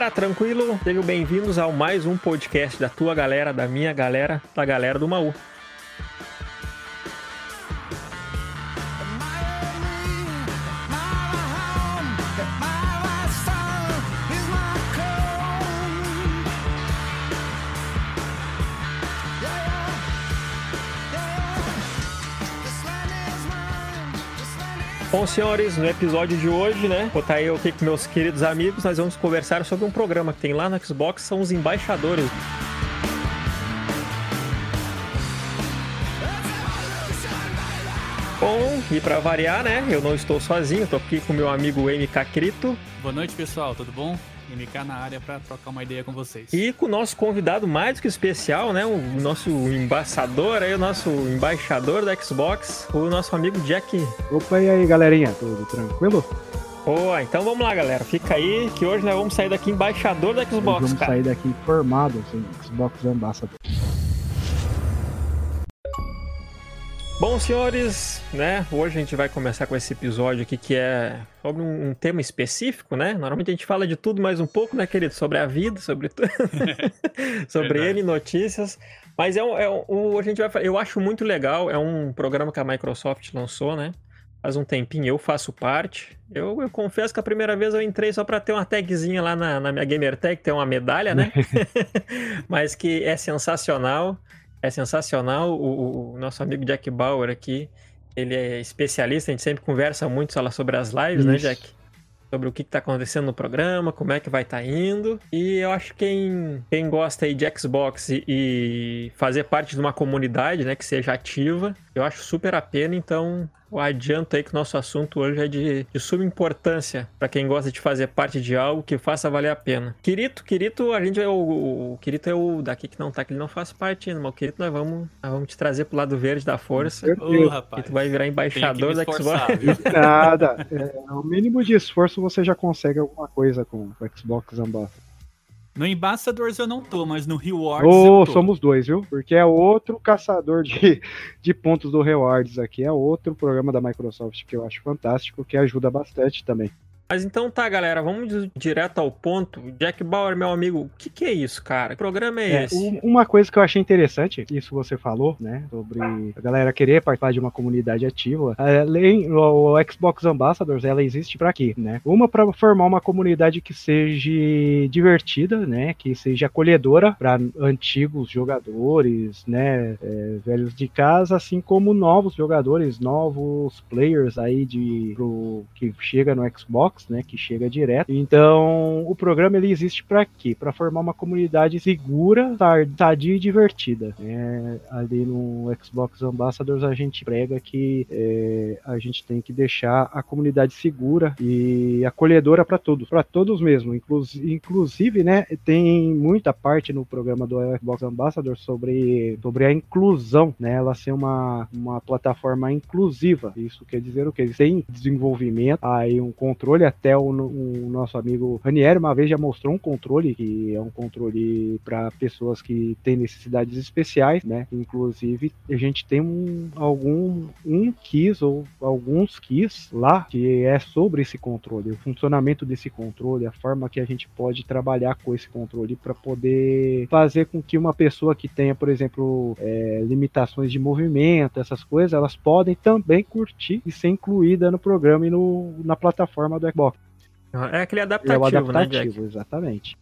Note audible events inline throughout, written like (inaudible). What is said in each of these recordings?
galera, tranquilo? Sejam bem-vindos ao mais um podcast da tua galera, da minha galera, da galera do Maú. Senhores, no episódio de hoje, né, vou estar aí aqui com meus queridos amigos, nós vamos conversar sobre um programa que tem lá no Xbox, são os embaixadores. Bom, e para variar, né, eu não estou sozinho, estou aqui com meu amigo MK Crito. Boa noite, pessoal, tudo bom? MK na área para trocar uma ideia com vocês. E com o nosso convidado mais do que especial, né? O nosso embaixador aí, o nosso embaixador da Xbox, o nosso amigo Jack. Opa, e aí, galerinha? Tudo tranquilo? Boa, então vamos lá, galera. Fica aí que hoje nós vamos sair daqui embaixador da Xbox, vamos cara. sair daqui formados em Xbox Ambassador. Bom, senhores, né? Hoje a gente vai começar com esse episódio aqui que é sobre um, um tema específico, né? Normalmente a gente fala de tudo mais um pouco, né, querido? Sobre a vida, sobre tudo. (laughs) sobre Verdade. ele, notícias. Mas é um, é um, a gente vai Eu acho muito legal. É um programa que a Microsoft lançou, né? Faz um tempinho, eu faço parte. Eu, eu confesso que a primeira vez eu entrei só pra ter uma tagzinha lá na, na minha Gamer Tag, ter uma medalha, né? (laughs) (laughs) Mas que é sensacional. É sensacional. O, o- nosso amigo Jack Bauer aqui, ele é especialista, a gente sempre conversa muito sobre as lives, né, Isso. Jack? Sobre o que está acontecendo no programa, como é que vai estar indo. E eu acho que quem, quem gosta aí de Xbox e, e fazer parte de uma comunidade, né, que seja ativa, eu acho super a pena. Então, eu adianto aí que o nosso assunto hoje é de, de suma importância para quem gosta de fazer parte de algo que faça valer a pena. Quirito, Quirito, a gente é o, o Quirito é o daqui que não tá, que ele não faz parte ainda, mas o Quirito nós vamos, nós vamos te trazer pro lado verde da força. Ô, E rapaz. tu vai virar embaixador da Xbox. (laughs) (laughs) Nada. É, o mínimo de esforço você já consegue alguma coisa com o Xbox Ambassador. No Ambassadors eu não tô, mas no Rewards Ou eu tô. somos dois, viu? Porque é outro caçador de, (laughs) de pontos do Rewards aqui. É outro programa da Microsoft que eu acho fantástico, que ajuda bastante também. Mas então tá, galera, vamos di- direto ao ponto. Jack Bauer, meu amigo, o que, que é isso, cara? Que programa é, É, esse? um- uma coisa que eu achei interessante, isso você falou, né, sobre a galera querer participar de uma comunidade ativa. Além, o, o Xbox Ambassadors, ela existe para quê, né? Uma para formar uma comunidade que seja divertida, né, que seja acolhedora para antigos jogadores, né, é, velhos de casa, assim como novos jogadores, novos players aí de pro, que chega no Xbox, né, que chega direto. Então, o programa ele existe para quê? Para formar uma comunidade segura, tar- sadia e divertida. né? ali no Xbox Ambassadors a gente prega que é, a gente tem que deixar a comunidade segura e acolhedora para todos, para todos mesmo. Inclus- inclusive, né, tem muita parte no programa do Xbox Ambassador sobre, sobre a inclusão, né, ela ser uma, uma plataforma inclusiva. Isso quer dizer o? Eles têm desenvolvimento, aí um controle, até o, o nosso amigo Ranieri uma vez já mostrou um controle, que é um controle para pessoas que têm necessidades especiais, né? Inclusive, a gente tem um, algum um keys ou alguns keys lá que é sobre esse controle, o funcionamento desse controle, a forma que a gente pode trabalhar com esse controle para poder fazer com que uma pessoa que tenha, por exemplo, é, limitações de movimento, essas coisas, elas podem também curtir e ser incluída no programa e no, na plataforma do Xbox. É aquele É o adaptativo, né, adaptativo, Jack? exatamente.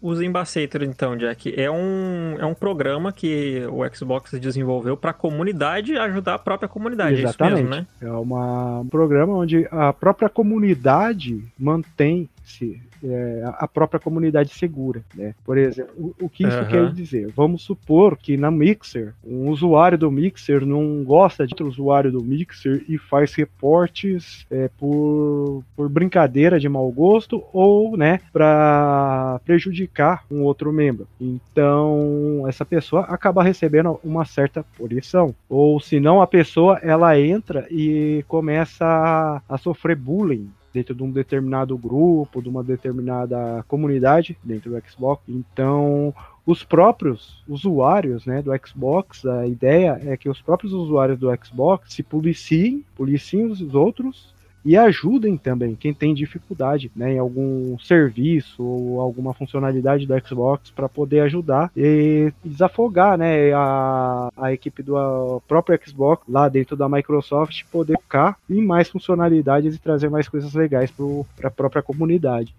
Os Ambassador, então, Jack, é um, é um programa que o Xbox desenvolveu para a comunidade ajudar a própria comunidade. É isso mesmo, né? É uma, um programa onde a própria comunidade mantém-se, é, a- própria comunidade segura, né? Por exemplo, o, o que isso Aham. quer dizer? Vamos supor que na Mixer, um usuário do Mixer não gosta de outro usuário do Mixer e faz reportes é, por, por brincadeira de mau gosto ou, né, para prejudicar um outro membro. Então, essa pessoa acaba recebendo uma certa punição. Ou se não, a pessoa ela entra e começa a, a sofrer bullying dentro de um determinado grupo, de uma determinada comunidade dentro do Xbox. Então, os próprios usuários né, do Xbox, a ideia é que os próprios usuários do Xbox se policiem, policiem os outros e ajudem também quem tem dificuldade né, em algum serviço ou alguma funcionalidade do Xbox para poder ajudar e desafogar né, a, a equipe do próprio Xbox lá dentro da Microsoft poder ficar em mais funcionalidades e trazer mais coisas legais para a própria comunidade.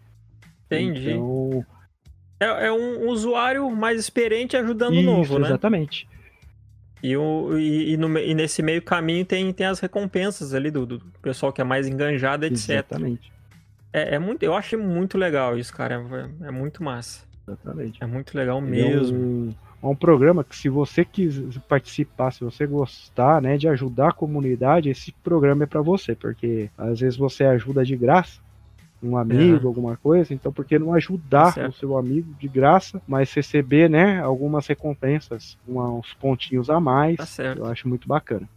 Entendi. Então, é, é, um usuário mais experiente ajudando o novo, né? Exatamente. E, o, e, e, no, e, nesse meio caminho tem, tem as recompensas ali do, do pessoal que é mais enganjado, etc. Exatamente. É, é muito, eu acho muito legal isso, cara. É, é muito massa. Exatamente. É muito legal mesmo. É um, é um programa que, se você quiser participar, se você gostar, né, de ajudar a comunidade, esse programa é para você, porque às vezes você ajuda de graça um amigo, é. alguma coisa, então por que não ajudar tá o seu amigo de graça, mas receber, né, algumas recompensas, uns pontinhos a mais. Tá eu acho muito bacana.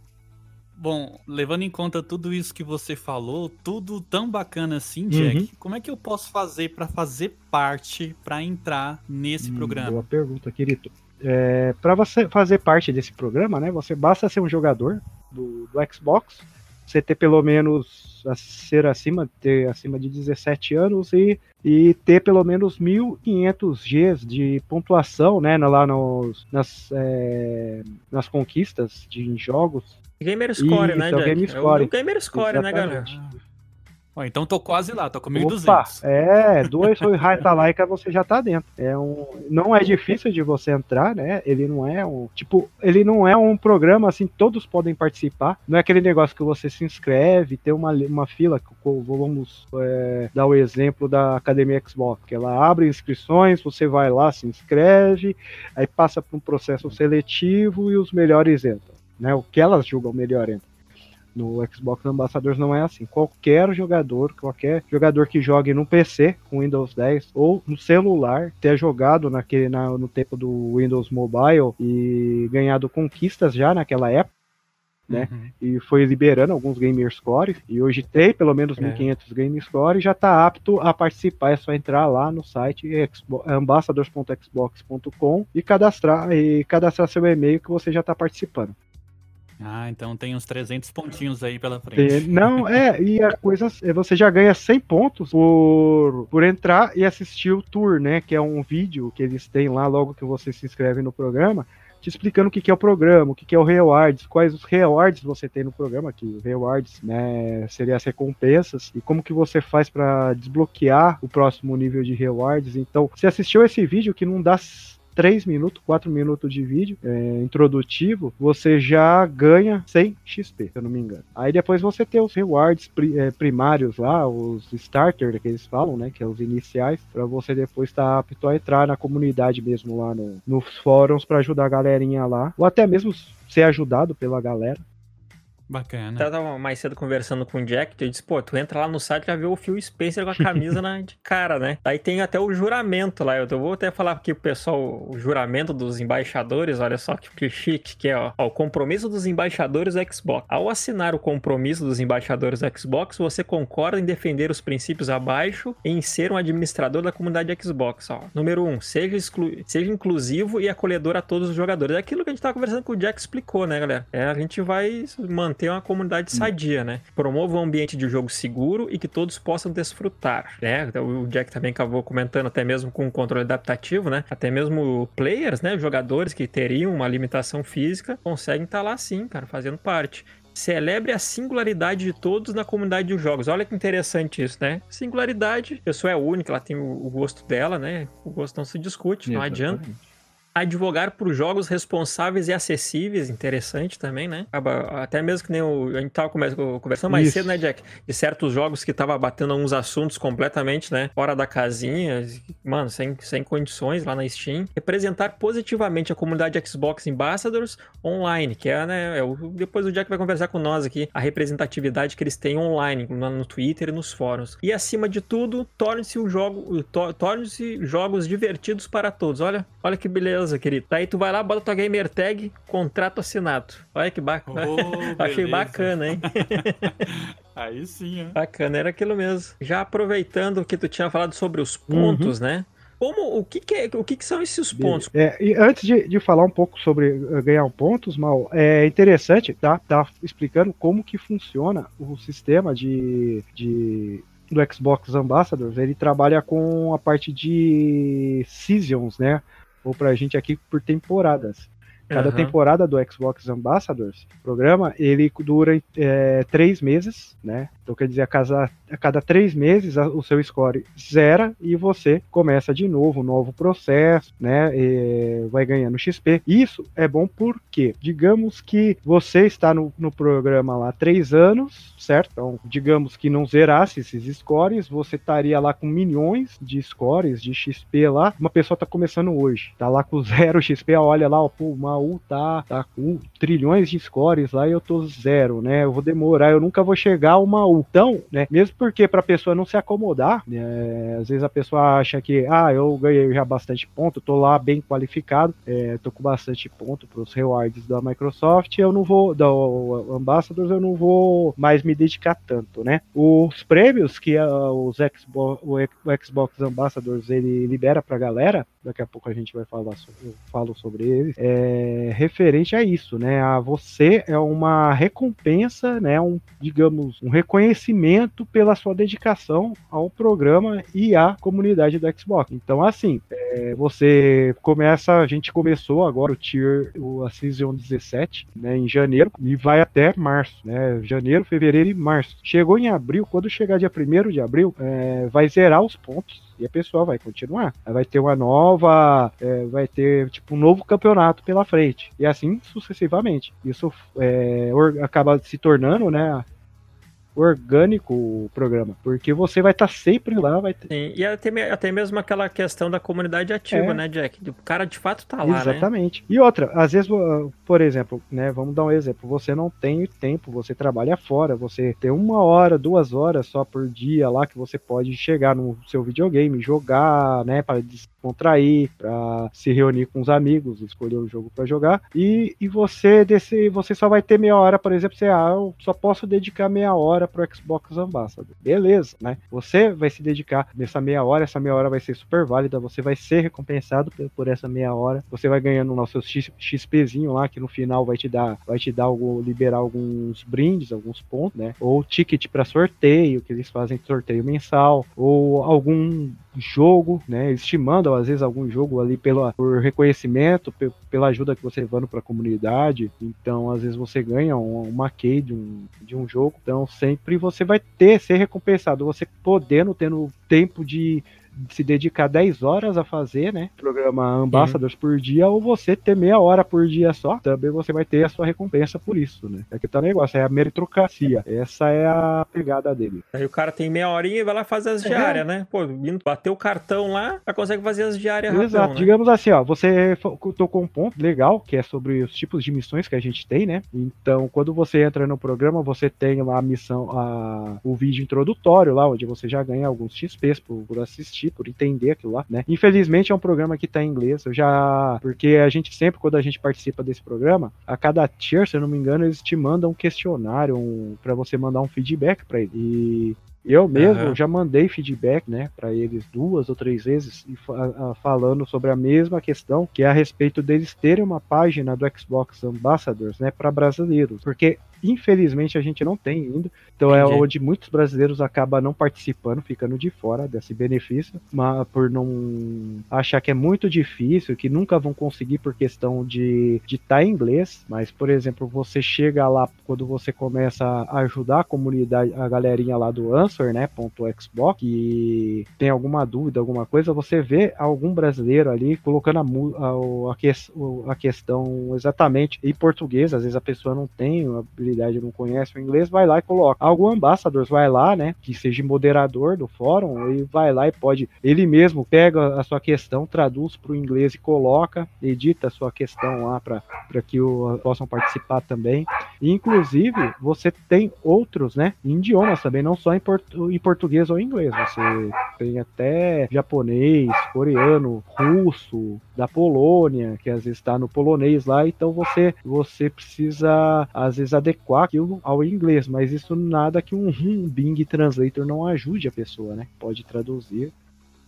Bom, levando em conta tudo isso que você falou, tudo tão bacana assim, Jack, uhum. como é que eu posso fazer para fazer parte, para entrar nesse hum, programa? Boa pergunta, querido. É, para você fazer parte desse programa, né, você basta ser um jogador do, do Xbox, você ter pelo menos ser acima, ter acima de 17 anos e, e ter pelo menos 1.500 Gs de pontuação, né, lá nos, nas, é, nas conquistas de jogos. Gamer Score, né, Isso, né, Jack? É o Gamer Score. É o Gamer Score, né, galera? Então tô quase lá, tô com 1.200. É, (laughs) dois foi Raita Laika você já tá dentro. É um, não é difícil de você entrar, né? Ele não é um, tipo, ele não é um programa assim, todos podem participar. Não é aquele negócio que você se inscreve, tem uma, uma fila, vamos é, dar o exemplo da Academia Xbox, que ela abre inscrições, você vai lá, se inscreve, aí passa por um processo seletivo e os melhores entram. Né, o que elas julgam melhor entra. No Xbox Ambassadors não é assim. Qualquer jogador, qualquer jogador que jogue no PC com Windows 10 ou no celular, ter jogado naquele, na, no tempo do Windows Mobile e ganhado conquistas já naquela época, né? Uhum. E foi liberando alguns Gamer Score. E hoje tem pelo menos é. 1500 Gamer Score e já está apto a participar. É só entrar lá no site ambassadors.xbox.com e cadastrar, e cadastrar seu e-mail que você já está participando. Ah, então tem uns 300 pontinhos aí pela frente. Não, (laughs) é, e a coisa, é, você já ganha 100 pontos por, por entrar e assistir o tour, né, que é um vídeo que eles têm lá logo que você se inscreve no programa, te explicando o que, que é o programa, o que, que é o rewards, quais os rewards você tem no programa, que o rewards, né, seria as recompensas, e como que você faz para desbloquear o próximo nível de rewards. Então, você assistiu esse vídeo que não dá 3 minutos, 4 minutos de vídeo é, introdutivo, você já ganha 100 XP, se eu não me engano. Aí depois você tem os rewards pri, é, primários lá, os starter que eles falam, né, que é os iniciais, para você depois estar tá apto a entrar na comunidade mesmo lá no, nos fóruns para ajudar a galerinha lá, ou até mesmo ser ajudado pela galera. Bacana. Eu tava mais cedo conversando com o Jack, eu disse, pô, tu entra lá no site e já vê o Phil Spencer com a camisa na, de (laughs) cara, né? Aí tem até o juramento lá, eu vou até falar aqui pro pessoal o juramento dos embaixadores, olha só que, chique, que é, ó, ó, o compromisso dos embaixadores do Xbox. Ao assinar o compromisso dos embaixadores do Xbox, você concorda em defender os princípios abaixo e em ser um administrador da comunidade Xbox, ó. Número um, seja, exclu seja inclusivo e acolhedor a todos os jogadores. É aquilo que a gente tava conversando com o Jack explicou, né, galera? É, a gente vai manter ter uma comunidade hum. sadia, né? Promova um ambiente de jogo seguro e que todos possam desfrutar, né? O Jack também acabou comentando até mesmo com o controle adaptativo, né? Até mesmo players, né? Jogadores que teriam uma limitação física conseguem estar tá lá sim, cara, fazendo parte. Celebre a singularidade de todos na comunidade de jogos. Olha que interessante isso, né? Singularidade, a pessoa é única, ela tem o, gosto dela, né? O gosto não se discute, não adianta advogar por jogos responsáveis e acessíveis, interessante também, né? Até mesmo que nem o, a gente tava conversando mais Isso. cedo, né, Jack? De certos jogos que tava batendo uns assuntos completamente, né? Fora da casinha, mano, sem, sem condições lá na Steam. Representar positivamente a comunidade Xbox Ambassadors online, que é, né? É o, depois o Jack vai conversar com nós aqui, a representatividade que eles têm online, no, no Twitter e nos fóruns. E acima de tudo, torne-se um jogo, torne-se jogos divertidos para todos. Olha, olha que beleza querido. Daí tu vai lá, bota tua gamer tag, contrato assinado. Olha que bacana. (laughs) Oh, Achei bacana, hein? (laughs) Aí sim, ó. Bacana, era aquilo mesmo. Já aproveitando que tu tinha falado sobre os pontos, uhum. né? como o que, que é, o que, que são esses pontos? É, e antes de, de falar um pouco sobre uh, ganhar pontos, mal, é interessante tá, tá explicando como que funciona o sistema de, de do Xbox Ambassadors. Ele trabalha com a parte de seasons, né? Ou pra gente aqui por temporadas. Cada uhum. temporada do Xbox Ambassadors, programa, ele dura é, três meses, né? Então quer dizer, a cada, a cada três meses a, o seu score zera e você começa de novo, um novo processo, né? E vai ganhando XP. Isso é bom porque, digamos que você está no, no programa lá três anos, certo? Então, digamos que não zerasse esses scores, você estaria lá com milhões de scores de XP lá. Uma pessoa está começando hoje, tá lá com (laughs) zero XP, olha lá, ó, pô, uma U tá, tá com trilhões de scores lá e eu tô zero, né? Eu vou demorar, eu nunca vou chegar a uma U. Então, né? Mesmo porque pra pessoa não se acomodar, né? Às vezes a pessoa acha que, ah, eu ganhei já bastante ponto, tô lá bem qualificado, é, tô com bastante ponto pros rewards da Microsoft, eu não vou, da Ambassadors, eu não vou mais me dedicar tanto, né? Os prêmios que uh, os Xbox, o Xbox Ambassadors ele libera pra galera, daqui a pouco a gente vai falar sobre, eu falo sobre eles, é referente a isso, né? A você é uma recompensa, né? Um, digamos, um reconhecimento pela sua dedicação ao programa e à comunidade do Xbox. Então, assim, é, você começa, a gente começou agora o tier, o a Season 17, né? Em janeiro e vai até março, né? Janeiro, fevereiro e março. Chegou em abril, quando chegar dia 1 de abril, é, vai zerar os pontos e a pessoa vai continuar. Vai ter uma nova, é, vai ter tipo um novo campeonato pela frente e assim sucessivamente. Isso é, acaba se tornando, né, orgânico o programa, porque você vai estar tá sempre lá, vai ter... Sim, e até, até mesmo aquela questão da comunidade ativa, é. né, Jack? O cara de fato tá lá, né? Exatamente. Né? E outra, às vezes, por exemplo, né, vamos dar um exemplo, você não tem tempo, você trabalha fora, você tem uma hora, duas horas só por dia lá que você pode chegar no seu videogame, jogar, né, para descontrair, para se reunir com os amigos, escolher o jogo para jogar, e, e você desse, você só vai ter meia hora, por exemplo, você, ah, eu só posso dedicar meia hora hora pro Xbox Ambassador. Beleza, né? Você vai se dedicar nessa meia hora, essa meia hora vai ser super válida, você vai ser recompensado por, essa meia hora, você vai ganhando lá o seu XPzinho lá, que no final vai te dar, vai te dar algo, liberar alguns brindes, alguns pontos, né? Ou ticket para sorteio, que eles fazem sorteio mensal, ou algum jogo, né? Eles te mandam, às vezes, algum jogo ali pela, por reconhecimento, pela ajuda que você levando para a comunidade. Então, às vezes, você ganha um, uma key de um, de um jogo. Então, sempre você vai ter, ser recompensado. Você podendo, tendo tempo de se dedicar 10 horas a fazer, né? Programa Ambassadors uhum. por dia, ou você ter meia hora por dia só, também você vai ter a sua recompensa por isso, né? É que tá o negócio, é a meritocracia. Essa é a pegada dele. Aí o cara tem meia horinha e vai lá fazer as é. diárias, né? Pô, bater o cartão lá, já consegue fazer as diárias Exato. Rapidão, né? Digamos assim, ó, você tocou um ponto legal, que é sobre os tipos de missões que a gente tem, né? Então, quando você entra no programa, você tem lá a missão, a, o vídeo introdutório lá, onde você já ganha alguns XPs por, por assistir assistir, por entender aquilo lá, né? Infelizmente é um programa que tá em inglês, eu já. Porque a gente sempre, quando a gente participa desse programa, a cada tier, se eu não me engano, eles te mandam um questionário um, para você mandar um feedback para ele. E eu mesmo uhum. já mandei feedback, né, para eles duas ou três vezes falando sobre a mesma questão, que é a respeito deles terem uma página do Xbox Ambassadors, né, para brasileiros, porque Infelizmente a gente não tem ainda. Então é Entendi. é onde muitos brasileiros acabam não participando, ficando de fora desse benefício, mas por não achar que é muito difícil, que nunca vão conseguir por questão de estar tá em inglês. Mas, por exemplo, você chega lá quando você começa a ajudar a comunidade, a galerinha lá do Answer, né? Ponto Xbox, e tem alguma dúvida, alguma coisa, você vê algum brasileiro ali colocando a, a, a, a questão exatamente em português. Às vezes a pessoa não tem habilidade não conhece o inglês, vai lá e coloca. Algum ambassador vai lá, né, que seja moderador do fórum, e vai lá e pode, ele mesmo pega a sua questão, traduz para o inglês e coloca, edita a sua questão lá para que o, possam participar também. E, inclusive, você tem outros, né, em idiomas também, não só em, portu, em português ou em inglês. Você tem até japonês, coreano, russo, da Polônia, que às vezes está no polonês lá, então você, você precisa, às vezes, adequar adequar aquilo ao inglês, mas isso nada que um, um (laughs) Bing Translator não ajude a pessoa, né? Pode traduzir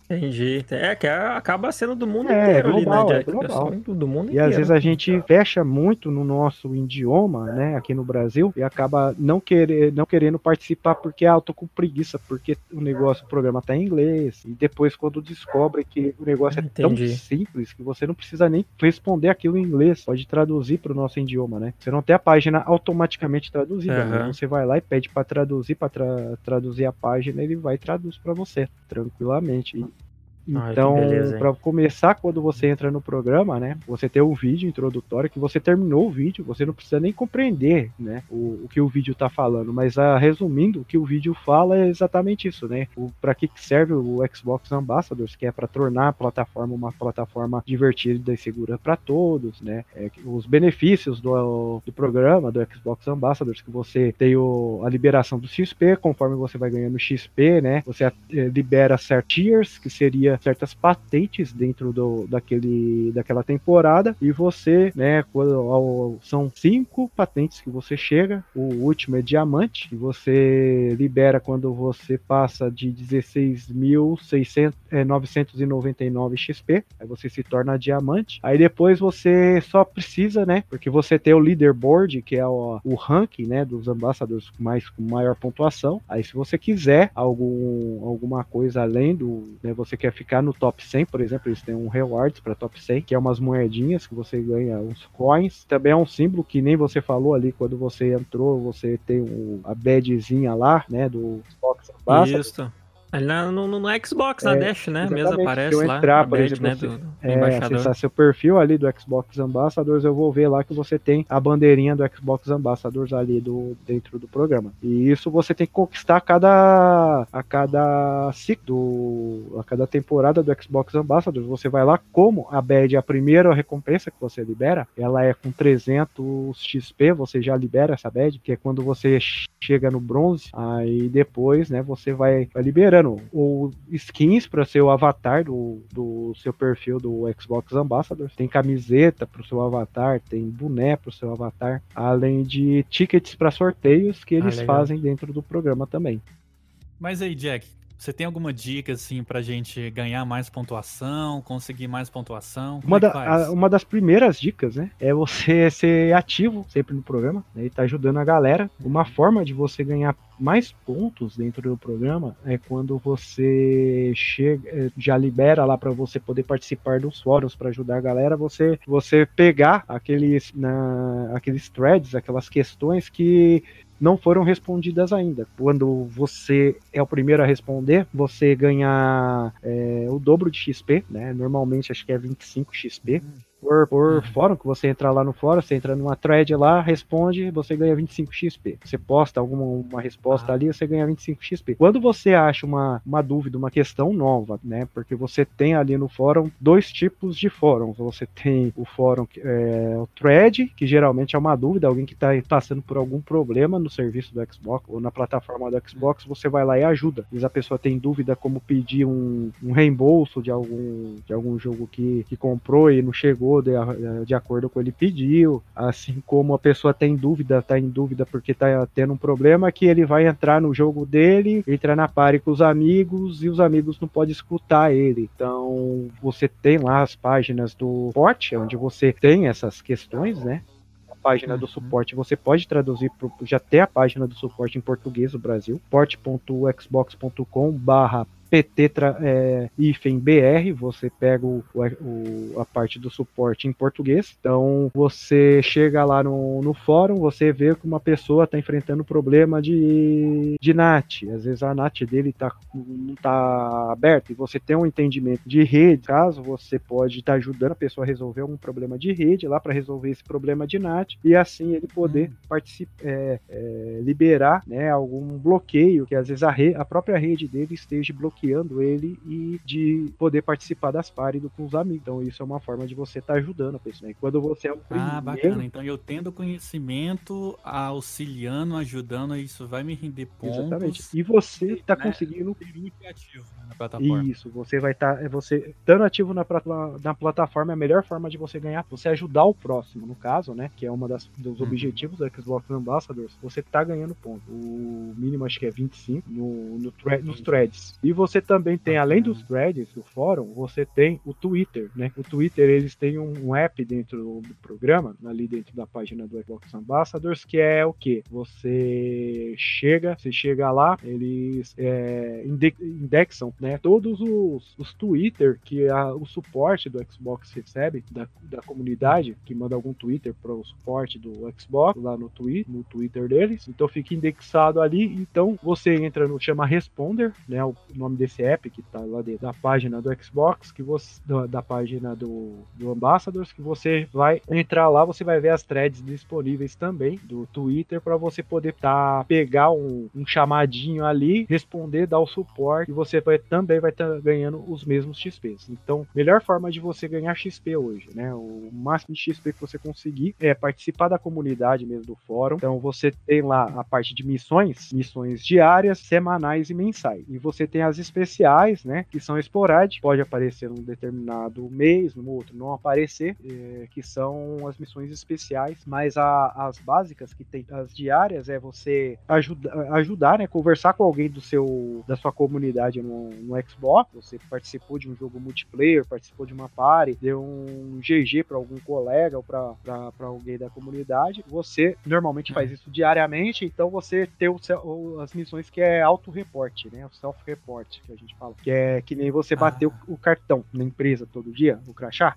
Entendi. É que acaba sendo do mundo é, inteiro global, ali, né, Jack? É global. Do mundo e às vezes a gente fecha muito no nosso idioma, né, aqui no Brasil, e acaba não, querer, não querendo participar porque, ah, eu tô com preguiça, porque o negócio, o programa tá em inglês, e depois quando descobre que o negócio é Entendi. tão simples que você não precisa nem responder aquilo em inglês, pode traduzir para o nosso idioma, né? Você não tem a página automaticamente traduzida, uhum. né? você vai lá e pede para traduzir, para tra traduzir a página, ele vai e traduz para você tranquilamente. Então, para começar, quando você entra no programa, né, você tem um vídeo introdutório que você terminou o vídeo, você não precisa nem compreender, né, o, o que o vídeo está falando, mas a, ah, resumindo, o que o vídeo fala é exatamente isso, né, para que serve o Xbox Ambassadors, que é para tornar a plataforma uma plataforma divertida e segura para todos, né, é, os benefícios do, do programa do Xbox Ambassadors, que você tem o, a liberação do XP, conforme você vai ganhando XP, né, você é, libera certos tiers, que seria certas patentes dentro do, daquele, daquela temporada. E você, né, quando, ao, são cinco patentes que você chega, o último é diamante, que você libera quando você passa de 16.999 é, XP, aí você se torna diamante, aí depois você só precisa, né, porque você tem o leaderboard, que é o, o ranking, né, dos ambassadores mais, com maior pontuação, aí se você quiser algum, alguma coisa além do, né, você quer ficar ficar no top 100, por exemplo, eles têm um rewards para top 100, que é umas moedinhas que você ganha, uns coins. Também é um símbolo que nem você falou ali quando você entrou, você tem um, a badgezinha lá, né, do Xbox Ambassador. Isso. Ali na, no, no, Xbox, na é, Dash, né? Mesmo aparece se eu entrar, lá. Por badge, exemplo, né, do, do é, acessar seu perfil ali do Xbox Ambassadors, eu vou ver lá que você tem a bandeirinha do Xbox Ambassadors ali do, dentro do programa. E isso você tem que conquistar a cada, a cada ciclo, a cada temporada do Xbox Ambassadors. Você vai lá, como a badge, a primeira recompensa que você libera, ela é com 300 XP, você já libera essa badge, que é quando você chega no bronze, aí depois, né, você vai, vai liberando ganhando o skins para ser o avatar do, do seu perfil do Xbox Ambassador. Tem camiseta para o seu avatar, tem boné para o seu avatar, além de tickets para sorteios que eles ah, fazem dentro do programa também. Mas aí, Jack, você tem alguma dica, assim, pra gente ganhar mais pontuação, conseguir mais pontuação? uma, é da, a, uma das primeiras dicas, né, é você (laughs) ser ativo sempre no programa, né, e tá ajudando a galera. Uma forma de você ganhar mais pontos dentro do programa é quando você chega, é, já libera lá para você poder participar dos fóruns para ajudar a galera, você você pegar aqueles na, aqueles threads, aquelas questões que não foram respondidas ainda. Quando você é o primeiro a responder, você ganha é, o dobro de XP, né? Normalmente acho que é 25 XP. Hum por, por uhum. fórum, que você entra lá no fórum, você entra numa thread lá, responde, você ganha 25 XP. Você posta alguma uma resposta ah. ali, você ganha 25 XP. Quando você acha uma, uma dúvida, uma questão nova, né? Porque você tem ali no fórum dois tipos de fóruns. Você tem o fórum, é, o thread, que geralmente é uma dúvida, alguém que está passando por algum problema no serviço do Xbox ou na plataforma do Xbox, você vai lá e ajuda. Às vezes a pessoa tem dúvida como pedir um, um reembolso de algum, de algum jogo que, que comprou e não chegou de, de acordo com o que ele pediu, assim como a pessoa tem dúvida, tá em dúvida porque tá tendo um problema, que ele vai entrar no jogo dele, entrar na pare com os amigos e os amigos não podem escutar ele. Então, você tem lá as páginas do suporte, onde você tem essas questões, né? página do uhum. suporte, você pode traduzir, pro, já tem a página do suporte em português do Brasil, porte.xbox.com barra PT é, BR, você pega o, o, a parte do suporte em português. Então você chega lá no, no fórum, você vê que uma pessoa está enfrentando problema de, de NAT. Às vezes a NAT dele tá, não está aberta e você tem um entendimento de rede. Caso você pode estar tá ajudando a pessoa a resolver algum problema de rede lá para resolver esse problema de NAT e assim ele poder hum. participar, é, é, liberar né, algum bloqueio que às vezes a, rede, a própria rede dele esteja bloqueada bloqueando ele e de poder participar das pares com os amigos. Então isso é uma forma de você estar tá ajudando a pessoa. E quando você é o primeiro... Ah, bacana. Então eu tendo conhecimento, auxiliando, ajudando, isso vai me render pontos. Exatamente. E você está né? conseguindo... Ativo, né, na plataforma. Isso, você vai estar... Tá, é você estando ativo na, na plataforma é a melhor forma de você ganhar, você ajudar o próximo, no caso, né? Que é uma das dos uhum. objetivos da Xbox Ambassadors, você tá ganhando ponto. O mínimo acho que é 25 no, no thread, nos threads. E você você também tem, além dos threads do fórum, você tem o Twitter, né? O Twitter, eles têm um, app dentro do programa, ali dentro da página do Xbox Ambassadors, que é o que? Você chega, você chega lá, eles é, indexam, né? Todos os, os Twitter que a, o suporte do Xbox recebe da, da comunidade, que manda algum Twitter para o suporte do Xbox lá no Twitter, no Twitter deles. Então fica indexado ali. Então você entra no chama Responder, né? O nome desse app que tá lá dentro da página do Xbox, que você da, da página do, do Ambassadors, que você vai entrar lá, você vai ver as threads disponíveis também do Twitter para você poder tá, pegar um, um, chamadinho ali, responder, dar o suporte e você vai, também vai estar tá ganhando os mesmos XPs. Então, melhor forma de você ganhar XP hoje, né? O máximo de XP que você conseguir é participar da comunidade mesmo do fórum. Então, você tem lá a parte de missões, missões diárias, semanais e mensais. E você tem as especiais, né? Que são esporádicas, pode aparecer num determinado mês, no outro não aparecer, é, que são as missões especiais, mas a, as básicas que tem, as diárias é você ajuda, ajudar, né? Conversar com alguém do seu, da sua comunidade no, no Xbox, você participou de um jogo multiplayer, participou de uma party, deu um GG para algum colega ou para alguém da comunidade, você normalmente faz isso diariamente, então você tem o, as missões que é auto-report, né? O self-report que a gente fala, que é que nem você bater ah. o, o, cartão na empresa todo dia, o crachá.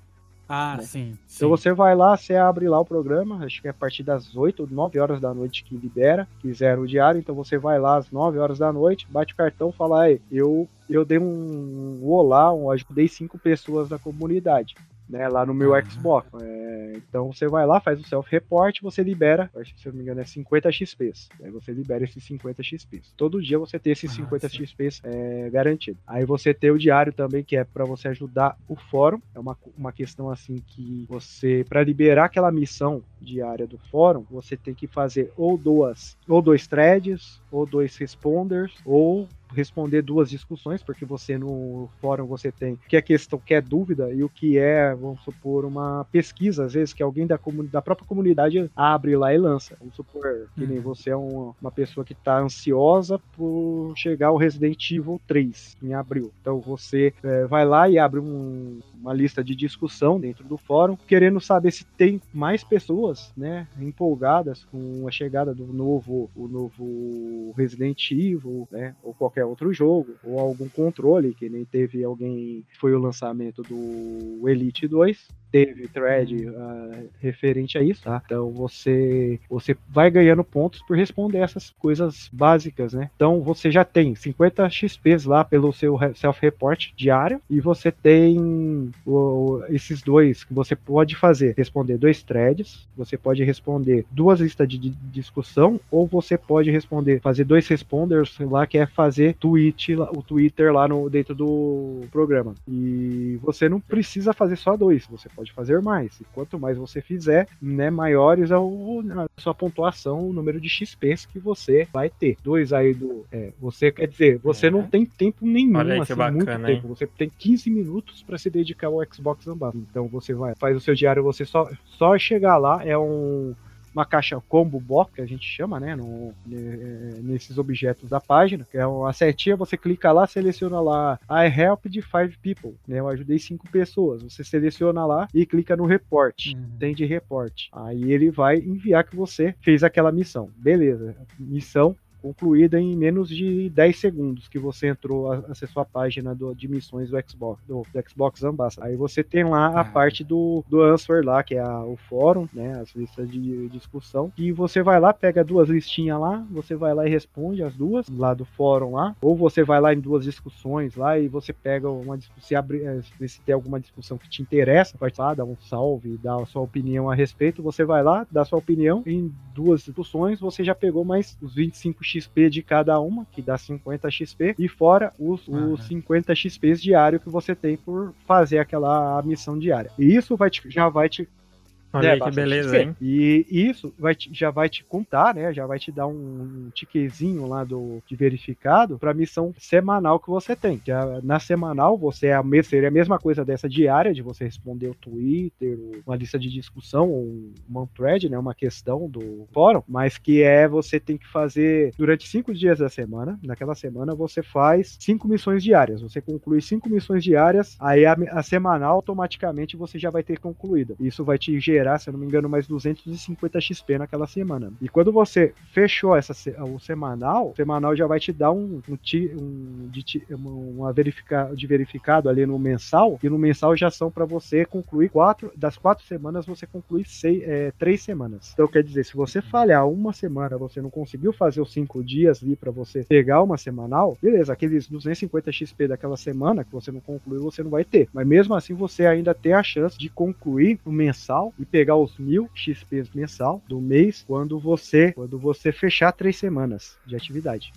Ah, né? sim, sim, Então você vai lá, você abre lá o programa, acho que é a partir das 8 ou 9 horas da noite que libera, que zero o diário, então você vai lá às 9 horas da noite, bate o cartão, fala, aí, eu eu dei um, um olá, um, ajudei cinco pessoas da comunidade né, lá no meu. Xbox. É, então você vai lá, faz o self-report, você libera, acho que se eu não me engano é 50 XPs. Aí você libera esses 50 XPs. Todo dia você tem esses 50 XPs é, garantido. Aí você tem o diário também, que é para você ajudar o fórum. É uma, uma questão assim que você, para liberar aquela missão diária do fórum, você tem que fazer ou duas, ou dois threads, ou dois responders, ou responder duas discussões, porque você no fórum você tem que é questão, que é dúvida e o que é, vamos supor, uma pesquisa, às vezes, que alguém da, da própria comunidade abre lá e lança. Vamos supor que nem uhum. você é uma, uma pessoa que está ansiosa por chegar ao Resident Evil 3 em abril. Então você é, vai lá e abre um, uma lista de discussão dentro do fórum, querendo saber se tem mais pessoas, né, empolgadas com a chegada do novo, o novo Resident Evil, né, ou qualquer outro jogo, ou algum controle, que nem teve alguém, foi o lançamento do Elite 2, teve thread uh, referente a isso, tá? Então você você vai ganhando pontos por responder essas coisas básicas, né? Então você já tem 50 XPs lá pelo seu self-report diário e você tem o, esses dois que você pode fazer, responder dois threads, você pode responder duas listas de, de discussão ou você pode responder, fazer dois responders lá que é fazer tweet, o Twitter lá no dentro do programa. E você não precisa fazer só dois, você pode fazer mais. E quanto mais você fizer, né, maiores é o, a sua pontuação, o número de XPs que você vai ter. Dois aí do. É, você quer dizer, você é. não tem tempo nenhum, Olha assim, bacana, muito hein? tempo. Você tem 15 minutos para se dedicar ao Xbox Ambassador. Então você vai, faz o seu diário, você só, só chegar lá, é um uma caixa combo box, que a gente chama, né, no, nesses objetos da página, que é uma setinha, você clica lá, seleciona lá I helped five people, né, eu ajudei cinco pessoas, você seleciona lá e clica no report, uhum. tem de report, aí ele vai enviar que você fez aquela missão, beleza, missão concluída em menos de 10 segundos que você entrou, acessou a página do, de missões do Xbox, do, do Xbox Ambassador. Aí você tem lá a ah. parte do, do answer lá, que é a, o fórum, né, as listas de discussão, e você vai lá, pega duas listinhas lá, você vai lá e responde as duas, lá do fórum lá, ou você vai lá em duas discussões lá e você pega uma discussão, se abre, eh, se tem alguma discussão que te interessa, participar, dá um salve, dá a sua opinião a respeito, você vai lá, dá a sua opinião, em duas discussões você já pegou mais os 25 XP de cada uma, que dá 50 XP, e fora os, uhum. os 50 XPs diário que você tem por fazer aquela missão diária. E isso vai te, já vai te Olha é, que beleza, hein? E isso vai te, já vai te contar, né? Já vai te dar um, um tiquezinho lá do de verificado para missão semanal que você tem. Que a, na semanal você é a, seria a mesma coisa dessa diária, de você responder o Twitter, uma lista de discussão, ou uma thread, né? Uma questão do fórum, mas que é você tem que fazer durante cinco dias da semana. Naquela semana você faz cinco missões diárias. Você conclui cinco missões diárias, aí a, a semanal automaticamente você já vai ter concluída. Isso vai te gerar, se eu não me engano, mais 250 XP naquela semana. E quando você fechou essa, o semanal, o semanal já vai te dar um, um, um de, uma verifica, de verificado ali no mensal, e no mensal já são para você concluir quatro, das quatro semanas você conclui seis, é, três semanas. Então quer dizer, se você falhar uma semana, você não conseguiu fazer os cinco dias ali para você pegar uma semanal, beleza, aqueles 250 XP daquela semana que você não concluiu, você não vai ter. Mas mesmo assim você ainda tem a chance de concluir o mensal e pegar os mil XP mensal do mês quando você quando você fechar três semanas de atividade.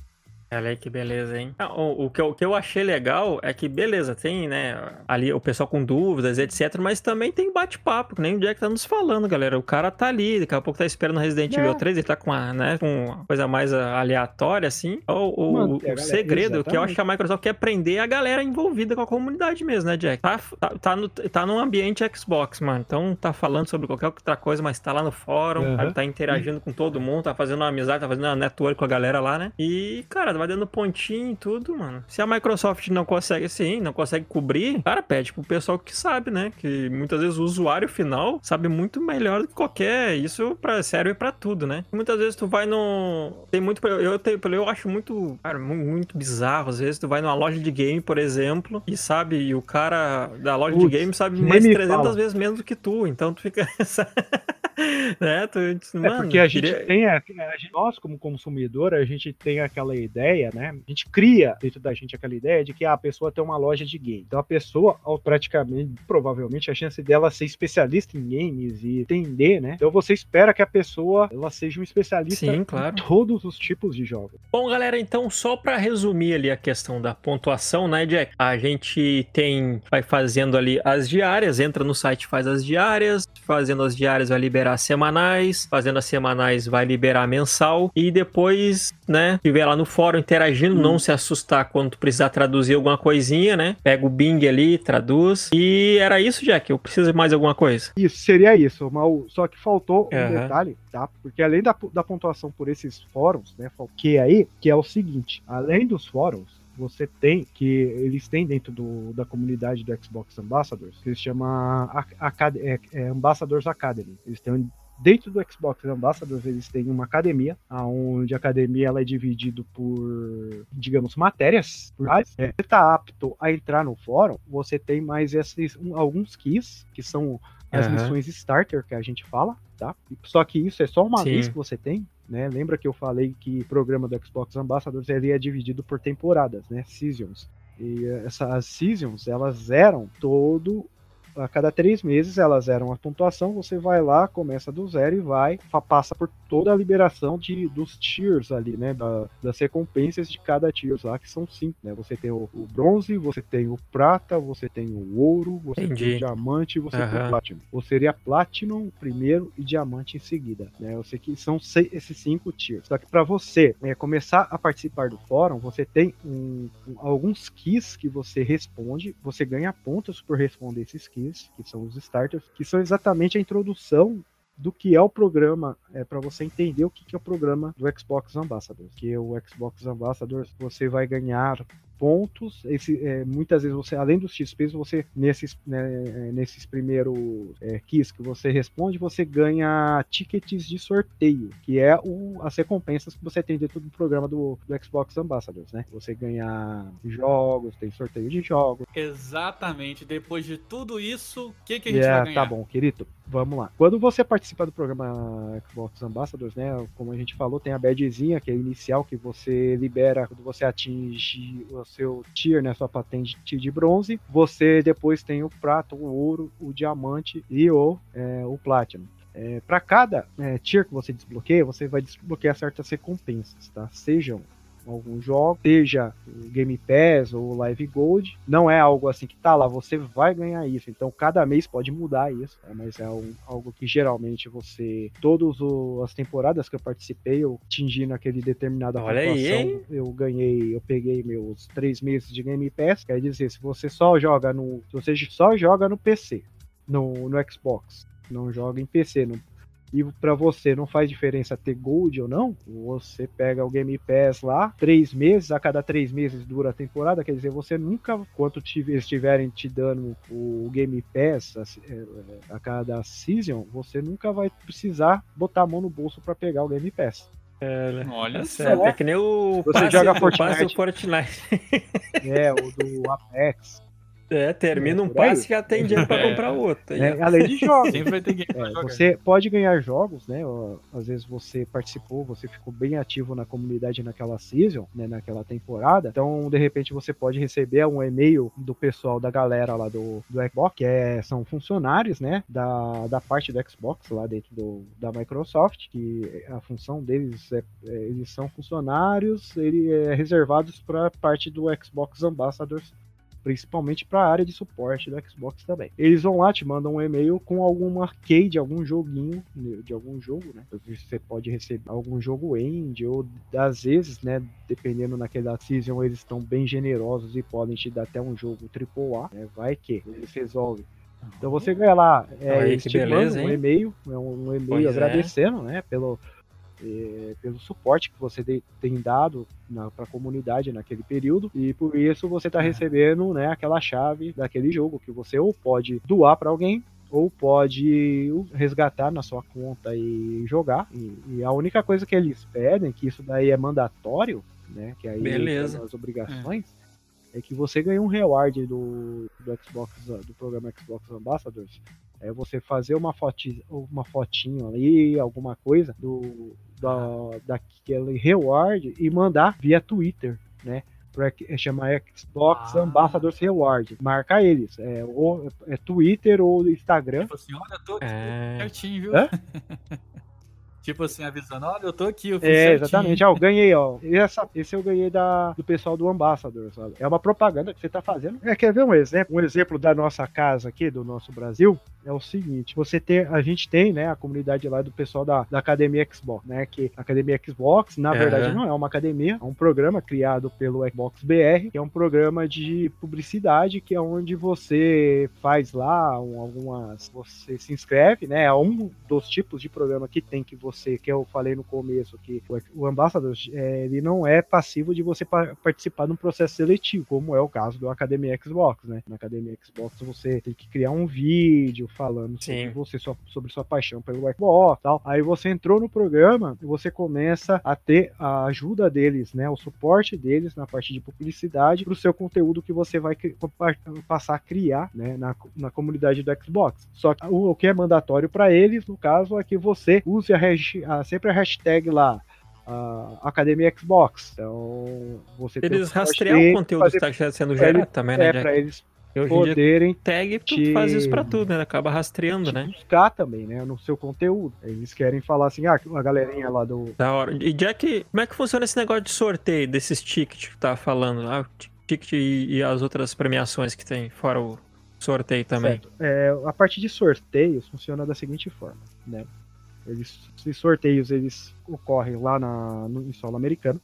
Olha aí que beleza, hein? Ah, o, o, que eu, o, que eu, achei legal é que, beleza, tem, né, ali o pessoal com dúvidas, etc, mas também tem bate-papo, que nem o Jack tá nos falando, galera. O cara tá ali, daqui a pouco tá esperando Resident é. Evil 3, ele tá com uma, né, com uma coisa mais aleatória, assim. O, o, o segredo, que eu acho que a Microsoft quer prender a galera envolvida com a comunidade mesmo, né, Jack? Tá, tá, tá, no, tá num ambiente Xbox, mano. Então tá falando sobre qualquer outra coisa, mas tá lá no fórum, uhum. tá interagindo com todo mundo, tá fazendo uma amizade, tá fazendo uma network com a galera lá, né? E, cara, vai dando pontinho e tudo, mano. Se a Microsoft não consegue, sim, não consegue cobrir, cara, pede pro pessoal que sabe, né? Que muitas vezes o usuário final sabe muito melhor do que qualquer. Isso pra, serve para tudo, né? Muitas vezes tu vai no. Tem muito. Eu, tenho, eu acho muito, cara, muito bizarro. Às vezes tu vai numa loja de game, por exemplo, e sabe, e o cara da loja de game sabe mais 300 fala. vezes menos do que tu. Então tu fica. (laughs) né? Tu, mano, é porque a gente queria... tem. A, a gente, nós, como consumidor, a gente tem aquela ideia, né? A gente cria dentro da gente aquela ideia de que a pessoa tem uma loja de game. Então a pessoa, praticamente, provavelmente, a chance dela ser especialista em games e entender, né? Então você espera que a pessoa ela seja um especialista Sim, claro. em todos os tipos de jogos. Bom, galera, então só para resumir ali a questão da pontuação, né, Jack? A gente tem vai fazendo ali as diárias, entra no site, faz as diárias, fazendo as diárias vai liberar semanais, fazendo as semanais vai liberar mensal e depois, né, tiver lá no fórum interagindo hum. não se assustar quando precisar traduzir alguma coisinha, né? Pega o Bing ali, traduz. E era isso, Jack? Eu preciso de mais alguma coisa? Isso, seria isso. Mal, só que faltou um uhum. detalhe, tá? Porque além da, da pontuação por esses fóruns, né? Que aí, que é o seguinte: além dos fóruns, você tem, que eles têm dentro do, da comunidade do Xbox Ambassadors, que se chama é, é Ambassadors Academy. Eles têm Dentro do Xbox Ambassadors, eles têm uma academia, onde a academia ela é dividida por, digamos, matérias. Mas é, você está apto a entrar no fórum, você tem mais esses um, alguns keys, que são as uhum. missões starter que a gente fala, tá? Só que isso é só uma Sim. vez que você tem, né? Lembra que eu falei que o programa do Xbox Ambassadors ele é dividido por temporadas, né? Seasons. E essas seasons, elas eram todo a cada três meses elas eram a pontuação, você vai lá, começa do zero e vai, passa por toda a liberação de, dos tiers ali, né? Da, das recompensas de cada tier lá, que são cinco, né? Você tem o, o, bronze, você tem o prata, você tem o ouro, você Entendi. tem o diamante e você uhum. tem o platinum. Ou seria platinum primeiro e diamante em seguida, né? Eu sei que são seis, esses cinco tiers. Só que para você é, começar a participar do fórum, você tem um, um, alguns keys que você responde, você ganha pontos por responder esses keys que são os starters, que são exatamente a introdução do que é o programa, é para você entender o que, que é o programa do Xbox Ambassadors. Que o Xbox Ambassadors você vai ganhar pontos. Esse, é, muitas vezes você, além dos XPs, você nesses, né, nesses primeiros é, keys que você responde, você ganha tickets de sorteio, que é o, as recompensas que você tem dentro do programa do, do Xbox Ambassadors, né? Você ganha jogos, tem sorteio de jogos. Exatamente. Depois de tudo isso, o que, que a gente yeah, vai ganhar? Tá bom, querido. Vamos lá. Quando você participa do programa Xbox Ambassadors, né? Como a gente falou, tem a badgezinha, que é inicial, que você libera quando você atinge seu tier, né? Sua patente de bronze. Você depois tem o prata, o ouro, o diamante e o, é, o platinum. É, para cada é, tier que você desbloqueia, você vai desbloquear certas recompensas, tá? Sejam algum jogo, seja Game Pass ou Live Gold. Não é algo assim que tá lá, você vai ganhar isso. Então cada mês pode mudar isso, né? mas é um, algo que geralmente você. Todas as temporadas que eu participei, eu atingindo aquele determinada Olha aí, eu ganhei, eu peguei meus três meses de Game Pass. Quer dizer, se você só joga no. Se você só joga no PC, no, no Xbox, não joga em PC, no e para você não faz diferença ter Gold ou não, você pega o Game Pass lá, três meses, a cada três meses dura a temporada, quer dizer, você nunca, quanto estiverem te dando o Game Pass a, é, a cada season, você nunca vai precisar botar a mão no bolso para pegar o Game Pass. É, né? Olha só. É, é que nem o você passe, joga Fortnite. O Fortnite. é, o do Apex. É, termina um passe e já tem dinheiro pra (laughs) é. comprar outro. É, além de (laughs) jogos. Sempre vai ter é, Você pode ganhar jogos, né? Às vezes você participou, você ficou bem ativo na comunidade naquela season, né? Naquela temporada. Então, de repente, você pode receber um e-mail do pessoal da galera lá do, do Xbox, que é, são funcionários, né? Da, da parte do Xbox lá dentro do, da Microsoft, que a função deles é, é eles são funcionários, ele é reservados para parte do Xbox Ambassadors principalmente para a área de suporte do Xbox também. Eles vão lá, te mandam um e-mail com algum arcade, algum joguinho de algum jogo, né? Você pode receber algum jogo indie, ou às vezes, né, dependendo naquela season, eles estão bem generosos e podem te dar até um jogo AAA, né? Vai que eles resolvem. Então você ganha lá, é, Aí, beleza, um e-mail, é um e-mail é. agradecendo, é. né, pelo é, pelo suporte que você de, tem dado para a comunidade naquele período e por isso você está é. recebendo né, aquela chave daquele jogo que você ou pode doar para alguém ou pode resgatar na sua conta e jogar. E, e, a única coisa que eles pedem, que isso daí é mandatório, né? Que aí Beleza. as obrigações, é. É. que você ganhe um reward do, do Xbox, do programa Xbox Ambassadors. É você fazer uma, foti, uma fotinho ali, alguma coisa do, da, daquele reward e mandar via Twitter, né? Pra chamar Xbox ah. Ambassadors Reward. Marca eles. É, ou, é Twitter ou Instagram. Tipo assim, olha, eu tô aqui é... certinho, viu? Hã? (laughs) Tipo assim, avisando, olha, eu tô aqui, eu fiz É, exatamente. Ó, eu ganhei, ó. Essa, esse eu ganhei da, do pessoal do Ambassador, sabe? É uma propaganda que você tá fazendo. É, quer ver um exemplo? Um exemplo da nossa casa aqui, do nosso Brasil, é o seguinte: você tem, a gente tem, né, a comunidade lá do pessoal da, da Academia Xbox, né? Que a Academia Xbox, na verdade, não é uma academia, é um programa criado pelo Xbox BR, que é um programa de publicidade, que é onde você faz lá um, algumas. Você se inscreve, né? É um dos tipos de programa que tem que você que eu falei no começo, que o Ambassador, é, ele não é passivo de você pa participar de um processo seletivo, como é o caso do Academia Xbox, né? Na Academia Xbox você tem que criar um vídeo falando Sim. sobre você, sua, sobre sua paixão pelo Xbox tal. Aí você entrou no programa e você começa a ter a ajuda deles, né? O suporte deles na parte de publicidade para o seu conteúdo que você vai passar a criar, né? Na, na comunidade do Xbox. Só que o, o que é mandatório para eles, no caso, é que você use a, a, sempre a hashtag lá, a Academia Xbox. Então, você Eles rastreiam o conteúdo que está sendo gerado também, né? É, para eles Hoje poderem tag te... faz isso para tudo, né? Acaba rastreando, né? Buscar também, né? No seu conteúdo. Eles querem falar assim, ah, a galerinha lá do. Da hora. E Jack, como é que funciona esse negócio de sorteio desses tickets que tá falando lá? ticket e, e, as outras premiações que tem, fora o sorteio também. É, a parte de sorteios funciona da seguinte forma, né? Eles, esses sorteios eles ocorrem lá na, no, em solo americano.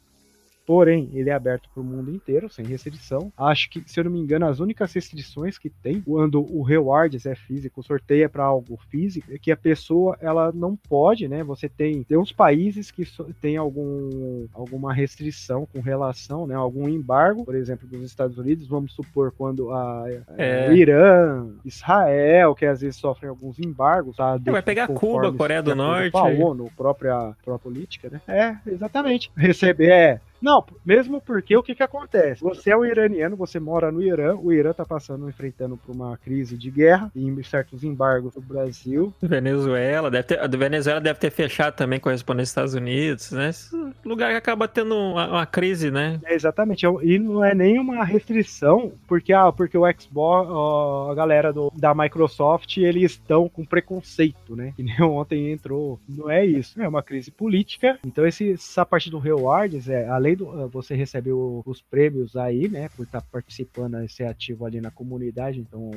Porém, ele é aberto para o mundo inteiro, sem restrição. Acho que, se eu não me engano, as únicas restrições que tem, quando o rewards é físico, o sorteio é para algo físico, é que a pessoa ela não pode, né? Você tem, tem uns países que so, tem algum, alguma restrição com relação, né? Algum embargo, por exemplo, dos Estados Unidos, vamos supor, quando a, é. Irã, Israel, que às vezes sofrem alguns embargos, tá? vai pegar Cuba, Coreia do Norte. A ONU, própria, própria política, né? É, exatamente. Receber é não, mesmo porque o que que acontece? Você é um iraniano, você mora no Irã, o Irã tá passando, enfrentando por uma crise de guerra e certos embargos do Brasil. Venezuela, deve ter, a Venezuela deve ter fechado também correspondente aos Estados Unidos, né? Esse lugar que acaba tendo uma, uma crise, né? É, exatamente, e não é nenhuma restrição, porque, ah, porque o Xbox, ó, a galera do, da Microsoft, eles estão com preconceito, né? Que nem ontem entrou. Não é isso, é uma crise política. Então esse, essa parte do rewards é, além além do uh, você recebe o, os prêmios aí, né, por estar tá participando ser ativo ali na comunidade, então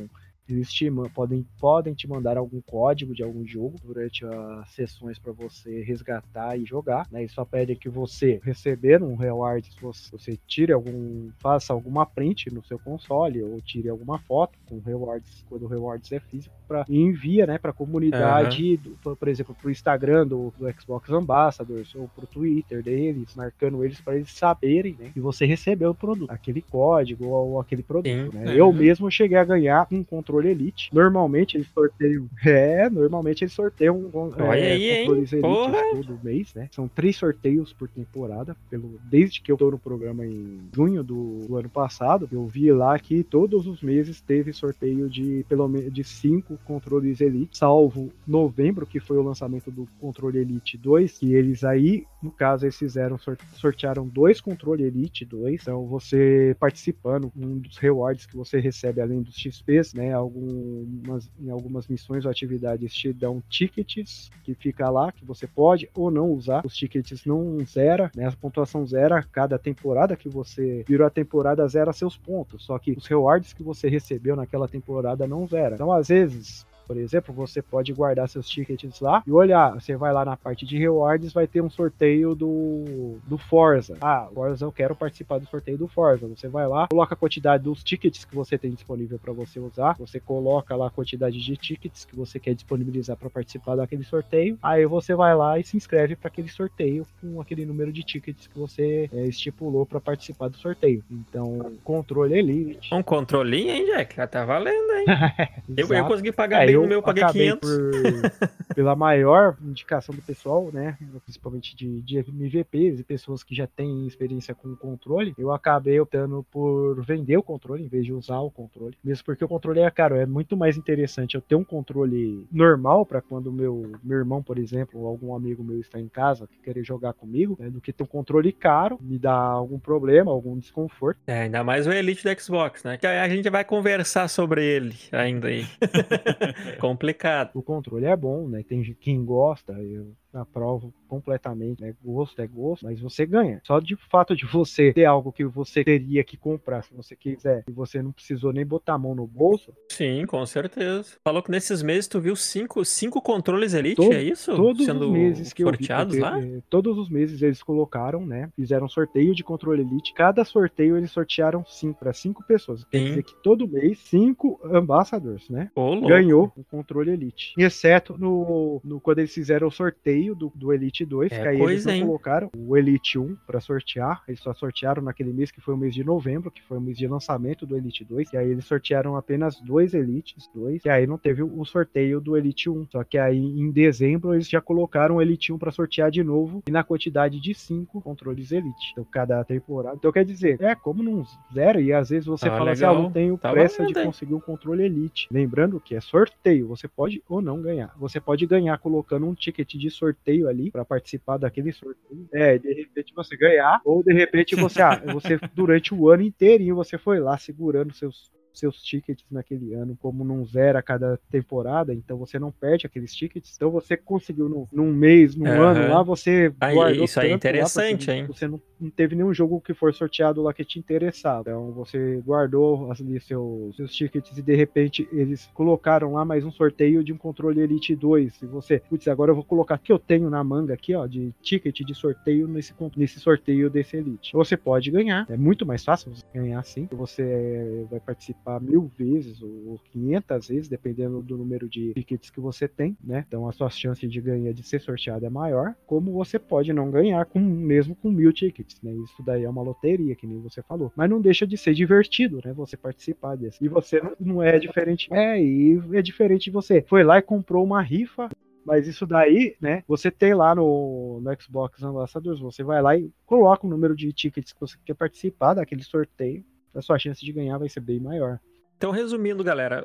eles te, podem, podem te mandar algum código de algum jogo durante as sessões para você resgatar e jogar. Né? Eles só pedem que você receber um reward, você, você tire algum, faça alguma print no seu console ou tire alguma foto com rewards, quando o rewards é físico, para envia, né, para a comunidade, uhum. do, por exemplo, para o Instagram do, do, Xbox Ambassadors ou para o Twitter deles, marcando eles para eles saberem, né, que você recebeu o produto, aquele código ou aquele produto. Sim, né? É. Eu mesmo cheguei a ganhar um controle controle Elite. Normalmente eles sorteiam. (laughs) É, normalmente eles sorteiam Olha é, aí, controles hein? Todo mês, né? São três sorteios por temporada. Pelo, desde que eu tô no programa em junho do, do ano passado, eu vi lá que todos os meses teve sorteio de pelo menos de cinco controles Elite, salvo novembro, que foi o lançamento do controle Elite 2, que eles aí, no caso, eles fizeram, sortearam dois controles Elite 2. Então, você participando, um dos rewards que você recebe além dos XPs, né? Algumas, em algumas missões ou atividades te dão tickets que fica lá, que você pode ou não usar. Os tickets não zera, né? A pontuação zera cada temporada que você virou a temporada zera seus pontos. Só que os rewards que você recebeu naquela temporada não zera. Então, às vezes, por exemplo, você pode guardar seus tickets lá e olhar. Você vai lá na parte de rewards, vai ter um sorteio do, do Forza. Ah, Forza, eu quero participar do sorteio do Forza. Você vai lá, coloca a quantidade dos tickets que você tem disponível para você usar. Você coloca lá a quantidade de tickets que você quer disponibilizar para participar daquele sorteio. Aí você vai lá e se inscreve para aquele sorteio com aquele número de tickets que você é, estipulou para participar do sorteio. Então, controle elite. Um controlinho, hein, Jack? Já tá valendo, hein? (laughs) eu, eu consegui pagar é, bem eu no meu, paguei 500. Por, (laughs) pela maior indicação do pessoal, né? Principalmente de, de MVPs e pessoas que já têm experiência com o controle, eu acabei optando por vender o controle em vez de usar o controle. Mesmo porque o controle é caro. É muito mais interessante eu ter um controle normal para quando meu, meu irmão, por exemplo, ou algum amigo meu está em casa que querer jogar comigo, né, do que ter um controle caro, me dá algum problema, algum desconforto. É, ainda mais o Elite do Xbox, né? Que a gente vai conversar sobre ele ainda aí. (laughs) Complicado. O controle é bom, né? Tem quem gosta, eu aprovo completamente, né? Gosto é gosto, mas você ganha. Só de fato de você ter algo que você teria que comprar se você quiser e você não precisou nem botar a mão no bolso. Sim, com certeza. Falou que nesses meses tu viu cinco, cinco controles Elite, Todo, é isso? Todos Sendo os meses que sorteados eu vi, porque, lá? Eh, todos os meses eles colocaram, né? Fizeram sorteio de controle Elite. Cada sorteio eles sortearam cinco para cinco pessoas. Quer Sim. dizer que todo mês cinco ambassadors, né? Ô, ganhou o controle Elite. Exceto no, no quando eles fizeram o sorteio do, do Elite 2, é que aí coisa, eles não colocaram o Elite 1 para sortear. Eles só sortearam naquele mês que foi o mês de novembro, que foi o mês de lançamento do Elite 2. E aí eles sortearam apenas dois Elites, dois. E aí não teve o sorteio do Elite 1. Só que aí em dezembro eles já colocaram o Elite 1 para sortear de novo e na quantidade de cinco controles Elite. Então cada temporada. Então quer dizer, é como não zero e às vezes você ah, fala legal. assim, ah, não tenho tá pressa de conseguir um controle Elite. Lembrando que é sorteio, você pode ou não ganhar. Você pode ganhar colocando um ticket de sorteio ali para participar daquele sorteio. É, de repente você ganhar, ou de repente você, ah, você durante o ano inteirinho você foi lá segurando seus seus tickets naquele ano, como não zera cada temporada, então você não perde aqueles tickets. Então você conseguiu no, num mês, num uhum. ano lá, você aí, guardou Isso aí é interessante, lá, hein? Você não, não, teve nenhum jogo que for sorteado lá que te interessava. Então você guardou ali seus, seus tickets e de repente eles colocaram lá mais um sorteio de um controle Elite 2. E você, putz, agora eu vou colocar que eu tenho na manga aqui, ó, de ticket de sorteio nesse, nesse sorteio desse Elite. Você pode ganhar, é muito mais fácil você ganhar assim. Você vai participar participar mil vezes ou 500 vezes, dependendo do número de tickets que você tem, né? Então a sua chance de ganhar, de ser sorteado é maior. Como você pode não ganhar com mesmo com mil tickets, né? Isso daí é uma loteria, que nem você falou. Mas não deixa de ser divertido, né? Você participar desse. E você não, não é diferente. É, e é diferente de você. Foi lá e comprou uma rifa mas isso daí, né? Você tem lá no, no Xbox Ambassadors, você vai lá e coloca o número de tickets que você quer participar daquele sorteio a sua chance de ganhar vai ser bem maior. Então, resumindo, galera,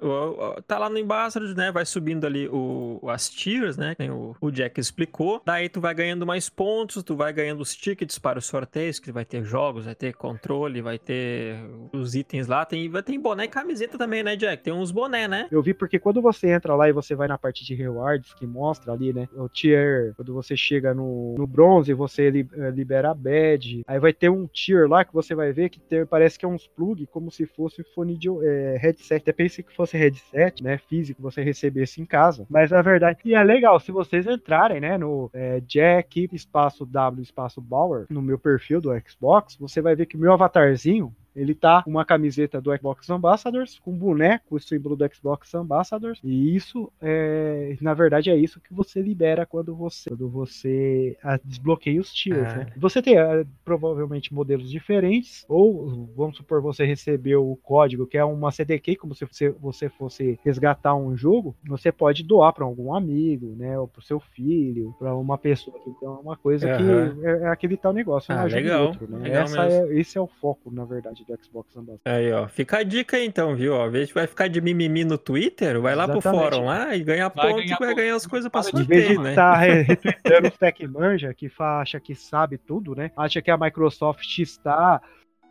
tá lá no Ambassador, né? Vai subindo ali o, as tiers, né? Que o, Jack explicou. Daí tu vai ganhando mais pontos, tu vai ganhando os tickets para os sorteios, que vai ter jogos, vai ter controle, vai ter os itens lá. Tem, vai ter boné e camiseta também, né, Jack? Tem uns boné, né? Eu vi porque quando você entra lá e você vai na parte de rewards, que mostra ali, né? O tier, quando você chega no, no bronze, você eh, libera a badge. Aí vai ter um tier lá que você vai ver que ter, parece que é uns plug, como se fosse fone de é, headset. Até pensei que fosse headset, né? Físico, você recebesse em casa. Mas na verdade, e é legal, se vocês entrarem, né? No é, Jack, espaço W, espaço Bauer, no meu perfil do Xbox, você vai ver que meu avatarzinho ele tá com uma camiseta do Xbox Ambassadors, com um boneco, o símbolo do Xbox Ambassadors. E isso, é, na verdade, é isso que você libera quando você, quando você ah, desbloqueia os tiers. É. Né? Você tem ah, provavelmente modelos diferentes, ou vamos supor você recebeu o código, que é uma CDK, como se você, fosse resgatar um jogo, você pode doar para algum amigo, né, ou para o seu filho, para uma pessoa. Então é uma coisa uhum. que é, é, aquele tal negócio, ah, legal. Outro, né? Legal Essa é, esse é o foco, na verdade do Xbox Ambassador. Aí, ó. Fica a dica aí, então, viu? Ó, vez vai ficar de mimimi no Twitter, vai lá Exatamente. pro fórum lá e ganha vai ponto ganhar e vai ganhar as coisas pra sorteio, de vez né? tá (laughs) retweetando o Tech Manja, que acha que sabe tudo, né? Acha que a Microsoft está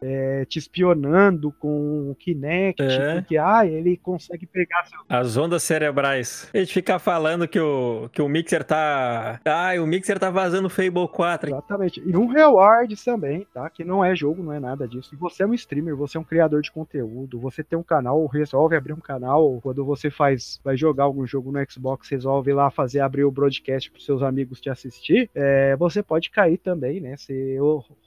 é, te espionando com o Kinect, é. porque ah, ele consegue pegar seu... as ondas cerebrais. A gente fica falando que o, que o Mixer tá. Ah, o Mixer tá vazando Fable 4. Exatamente. E um reward também, tá? Que não é jogo, não é nada disso. você é um streamer, você é um criador de conteúdo, você tem um canal, resolve abrir um canal quando você faz, vai jogar algum jogo no Xbox, resolve lá fazer abrir o broadcast para seus amigos te assistir, é, você pode cair também, né? Ser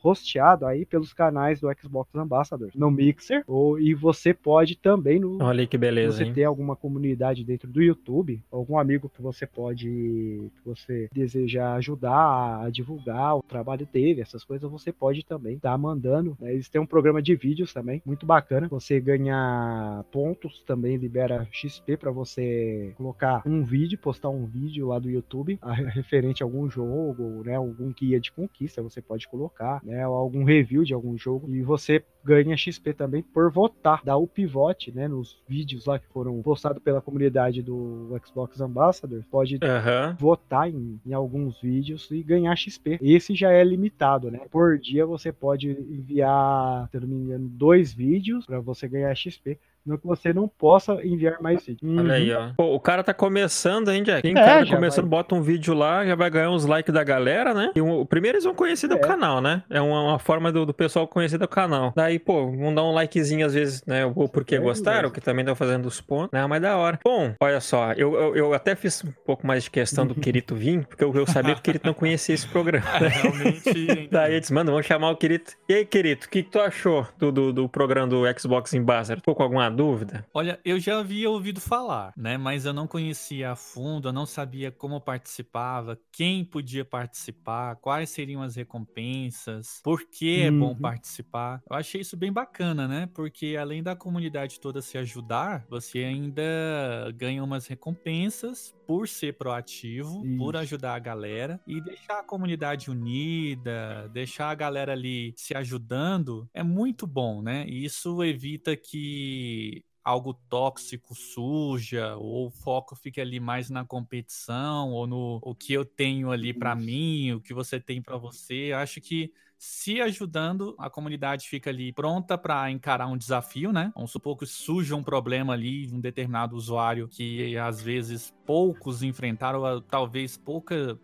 hosteado aí pelos canais do Xbox Xbox Ambassador no Mixer, ou, e você pode também no. Olha que beleza. Você hein? tem alguma comunidade dentro do YouTube, algum amigo que você pode. que você deseja ajudar a divulgar o trabalho dele, essas coisas, você pode também estar tá mandando. Né? Eles têm um programa de vídeos também, muito bacana. Você ganha pontos também, libera XP para você colocar um vídeo, postar um vídeo lá do YouTube a, referente a algum jogo, né? Algum guia de conquista, você pode colocar, né? Ou algum review de algum jogo. E você ganha XP também por votar, dar o pivote, né, nos vídeos lá que foram postados pela comunidade do Xbox Ambassador, pode uhum. votar em, em, alguns vídeos e ganhar XP. Esse já é limitado, né? Por dia você pode enviar, se não me engano, dois vídeos para você ganhar XP no que você não possa enviar mais vídeo. Uhum. Olha aí, ó. Pô, o cara tá começando, hein, Jack? Quem é, cara tá começando, vai... bota um vídeo lá, já vai ganhar uns likes da galera, né? E o, primeiro eles vão conhecer é. do canal, né? É uma, uma forma do, do, pessoal conhecer do canal. Daí, pô, vão dar um likezinho às vezes, né? Ou porque é, gostaram, que também estão fazendo os pontos, né? Mas da hora. Bom, olha só, eu, eu, eu, até fiz um pouco mais de questão do Quirito vir, porque eu, eu sabia que o Quirito não conhecia esse programa. (laughs) Né? Realmente. (laughs) Daí eles, mano, vamos chamar o Quirito. E aí, Quirito, o que, que tu achou do, do, do programa do Xbox Ambassador? Ficou com alguma dúvida? Olha, eu já havia ouvido falar, né? Mas eu não conhecia a fundo, eu não sabia como participava, quem podia participar, quais seriam as recompensas, por que uhum. é bom uhum. participar. Eu achei isso bem bacana, né? Porque além da comunidade toda se ajudar, você ainda ganha umas recompensas por ser proativo, por ajudar a galera e deixar a comunidade unida, deixar a galera ali se ajudando é muito bom, né? E isso evita que algo tóxico suja, ou o foco fica ali mais na competição, ou no o que eu tenho ali para mim, o que você tem para você. Acho que se ajudando, a comunidade fica ali pronta para encarar um desafio, né? Vamos supor que surja um problema ali, um determinado usuário que às vezes poucos enfrentaram, ou talvez pouca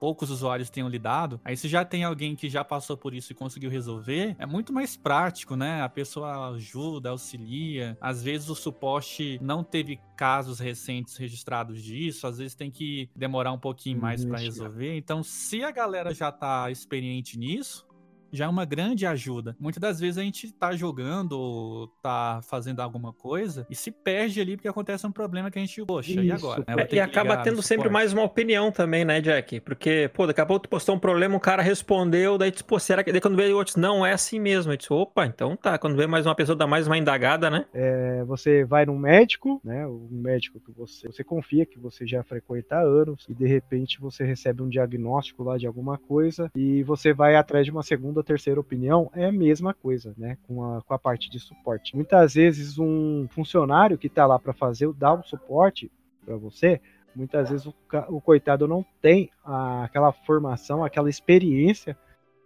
poucos usuários tenham lidado, aí se já tem alguém que já passou por isso e conseguiu resolver, é muito mais prático, né? A pessoa ajuda, auxilia. Às vezes o suporte não teve casos recentes registrados disso, às vezes tem que demorar um pouquinho mais para resolver. Então, se a galera já tá experiente nisso, já é uma grande ajuda. Muitas das vezes a gente tá jogando ou tá fazendo alguma coisa e se perde ali porque acontece um problema que a gente, poxa, Isso. e agora? É, e acaba tendo sempre mais uma opinião também, né, Jack? Porque, pô, daqui a pouco tu postou um problema, o cara respondeu, daí tu, pô, será que. Daí quando veio outros, não é assim mesmo. Eu disse, opa, então tá. Quando vê mais uma pessoa, dá mais uma indagada, né? É, você vai num médico, né? Um médico que você, você confia, que você já frequenta há anos, e de repente você recebe um diagnóstico lá de alguma coisa e você vai atrás de uma segunda segunda terceira opinião, é a mesma coisa, né? Com a, com a parte de suporte. Muitas vezes um funcionário que está lá para fazer, dar um suporte para você, muitas vezes o, o coitado não tem a, aquela formação, aquela experiência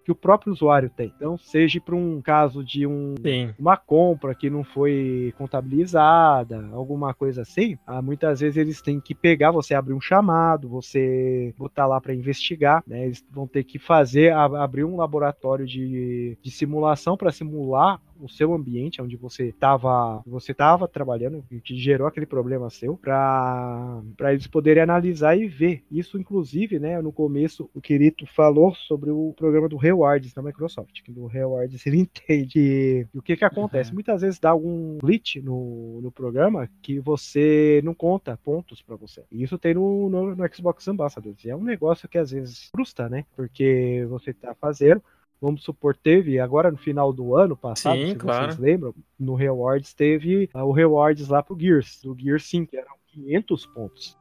que o próprio usuário tem. Então, seja para um caso de um, uma compra que não foi contabilizada, alguma coisa assim, ah, muitas vezes eles têm que pegar, você abrir um chamado, você botar lá para investigar, né? Eles vão ter que fazer, abrir um laboratório de, de simulação para simular o seu ambiente, onde você estava você tava trabalhando, que gerou aquele problema seu, para eles poderem analisar e ver. Isso, inclusive, né, no começo, o Quirito falou sobre o programa do Rewards da Microsoft, que do Rewards ele (laughs) entende e, o que que acontece. Uhum. Muitas vezes dá algum glitch no, no programa que você não conta pontos para você. E isso tem no, no, no Xbox Ambassadors. E é um negócio que às vezes frustra, né? Porque você tá fazendo, vamos supor, teve agora no final do ano passado, Sim, se claro. vocês lembram, no Rewards teve uh, o Rewards lá pro Gears, do Gears 5, que eram 500 pontos.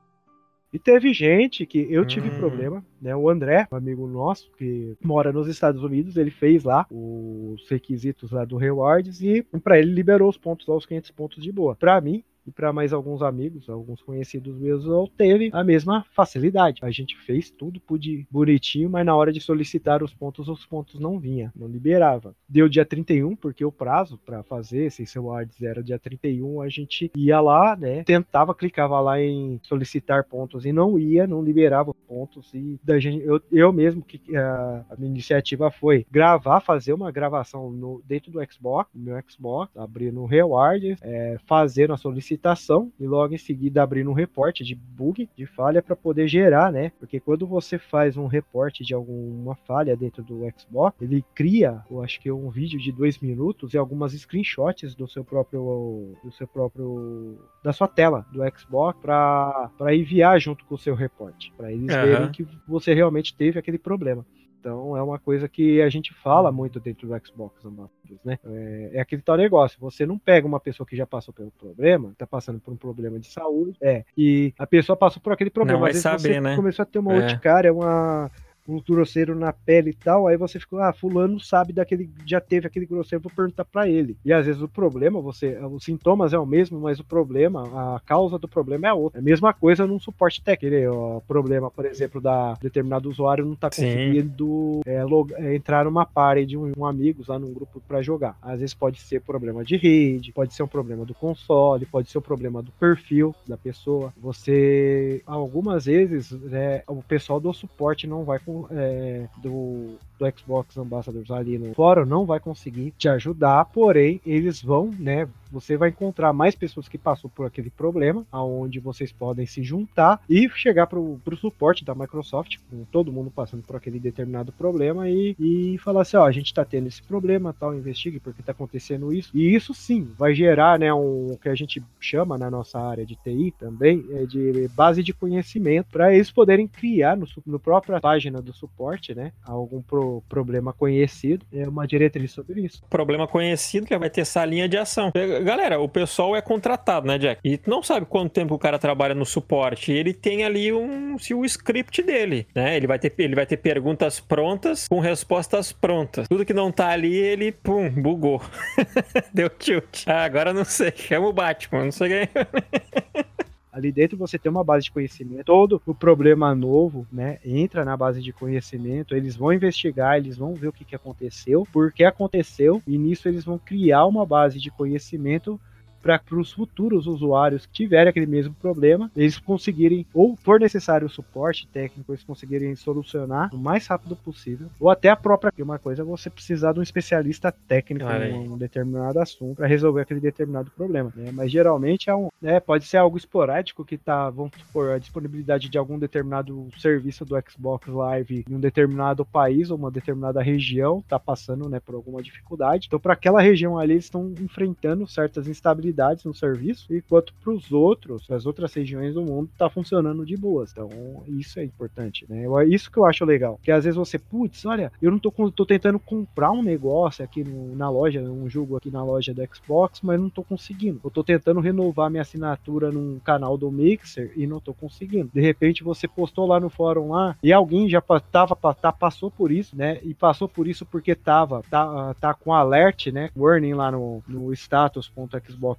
E teve gente que eu tive hum. problema, né? O André, um amigo nosso, que mora nos Estados Unidos, ele fez lá os requisitos lá do Rewards e para ele liberou os pontos lá, os 500 pontos de boa. Para mim, e para mais alguns amigos, alguns conhecidos meus, eu teve a mesma facilidade. A gente fez tudo, pude bonitinho, mas na hora de solicitar os pontos, os pontos não vinha, não liberava. Deu dia 31, porque o prazo para fazer esse seu ads era dia 31, a gente ia lá, né, tentava, clicava lá em solicitar pontos e não ia, não liberava pontos e da gente, eu, eu mesmo que a, a minha iniciativa foi gravar, fazer uma gravação no, dentro do Xbox, meu Xbox, abrir no Rewards, é, fazer a solicitação solicitação e logo em seguida abrir um reporte de bug, de falha para poder gerar, né? Porque quando você faz um reporte de alguma falha dentro do Xbox, ele cria, eu acho que um vídeo de dois minutos e algumas screenshots do seu próprio, do seu próprio, da sua tela do Xbox para enviar junto com o seu reporte, para eles uhum. verem que você realmente teve aquele problema. Então é uma coisa que a gente fala muito dentro do Xbox Ambassadors, né? É, é, aquele tal negócio. Você não pega uma pessoa que já passou pelo problema, tá passando por um problema de saúde, é, e a pessoa passou por aquele problema. Não Às vai saber, né? começou a ter uma é. urticária, uma um grosseiro na pele e tal, aí você ficou, ah, fulano sabe daquele, já teve aquele grosseiro, vou perguntar para ele. E às vezes o problema, você, os sintomas é o mesmo, mas o problema, a causa do problema é outra. É a mesma coisa num suporte técnico. O problema, por exemplo, da determinado usuário não tá conseguindo é, log, é, entrar numa party de um, um amigos lá num grupo para jogar. Às vezes pode ser problema de rede, pode ser um problema do console, pode ser um problema do perfil da pessoa. Você, algumas vezes, é, o pessoal do suporte não vai com é, do, do Xbox Ambassadors ali no fórum não vai conseguir te ajudar, porém eles vão, né, você vai encontrar mais pessoas que passou por aquele problema, aonde vocês podem se juntar e chegar para o suporte da Microsoft, com todo mundo passando por aquele determinado problema e, e falar assim, ó, a gente está tendo esse problema, tal, investigue porque está acontecendo isso. E isso sim vai gerar, né, um que a gente chama na nossa área de TI também, é de base de conhecimento para eles poderem criar no, no própria página do suporte, né, algum pro, problema conhecido, é uma diretriz sobre isso. Problema conhecido que vai ter essa linha de ação galera, o pessoal é contratado, né, Jack? E não sabe quanto tempo o cara trabalha no suporte. Ele tem ali um, se o script dele, né? Ele vai ter, ele vai ter perguntas prontas com respostas prontas. Tudo que não tá ali, ele, pum, bugou. (laughs) Deu tilt. Ah, agora não sei. Chama o Batman, não sei quem. (laughs) ali dentro você tem uma base de conhecimento. Todo o problema novo, né, entra na base de conhecimento. Eles vão investigar, eles vão ver o que, que aconteceu, por que aconteceu, e nisso eles vão criar uma base de conhecimento para os futuros usuários que tiverem aquele mesmo problema, eles conseguirem, ou for necessário o suporte técnico, eles conseguirem solucionar o mais rápido possível, ou até a própria. Uma coisa é você precisar de um especialista técnico em um determinado assunto para resolver aquele determinado problema. Né? Mas geralmente é um, né, pode ser algo esporádico que tá, vamos supor, a disponibilidade de algum determinado serviço do Xbox Live em um determinado país ou uma determinada região tá passando né, por alguma dificuldade. Então, para aquela região ali, eles estão enfrentando certas instabilidades no serviço, enquanto para os outros, as outras regiões do mundo, está funcionando de boas. Então, isso é importante, né? É isso que eu acho legal. Que às vezes você, putz, olha, eu não tô, tô tentando comprar um negócio aqui no, na loja, um jogo aqui na loja do Xbox, mas não tô conseguindo. Eu tô tentando renovar minha assinatura num canal do Mixer e não tô conseguindo. De repente você postou lá no fórum lá e alguém já tava, tá, passou por isso, né? E passou por isso porque tava, tá, tá com alert, né? Warning lá no, no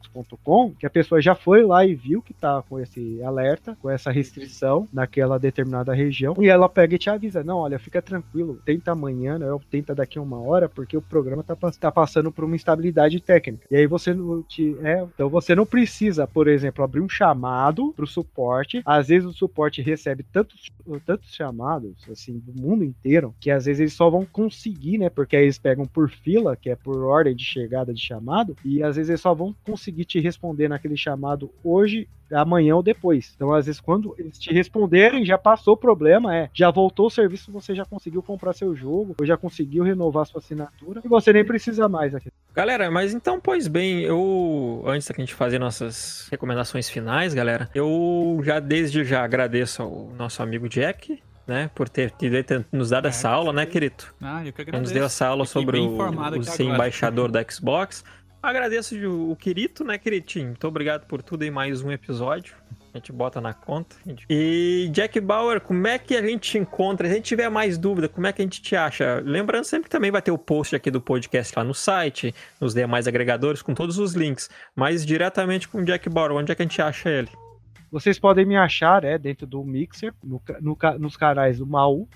status.xbox.com, que a pessoa já foi lá e viu que tá com esse alerta, com essa restrição naquela determinada região, e ela pega e te avisa: não, olha, fica tranquilo, tenta amanhã, né? Tenta daqui a uma hora, porque o programa tá, tá passando por uma instabilidade técnica. E aí você não te. É, então você não precisa, por exemplo, abrir um chamado pro suporte. Às vezes o suporte recebe tantos, tantos chamados, assim, do mundo inteiro, que às vezes eles só vão conseguir, né? Porque aí eles pegam por fila, que é por ordem de chegada de chamado, e às vezes eles só vão conseguir te responder naquele chamado hoje amanhã ou depois. Então, às vezes, quando eles te responderem, já passou o problema, é, já voltou o serviço, você já conseguiu comprar seu jogo, ou já conseguiu renovar sua assinatura, e você nem precisa mais aqui. Galera, mas então, pois bem, eu, antes da gente fazer nossas recomendações finais, galera, eu já desde já agradeço ao nosso amigo Jack, né, por ter, ter nos dado é, essa aula, né, querido? Ah, eu que agradeço. Nos deu essa aula sobre o, o ser embaixador da Xbox. Agradeço o Quirito, né, Quiritinho? Muito obrigado por tudo em mais um episódio. A gente bota na conta. E Jack Bauer, como é que a gente te encontra? Se a gente tiver mais dúvida, como é que a gente te acha? Lembrando sempre que também vai ter o post aqui do podcast lá no site, nos demais agregadores, com todos os links. Mas diretamente com o Jack Bauer, onde é que a gente acha ele? Vocês podem me achar é, dentro do Mixer, no, no, nos canais do Maú.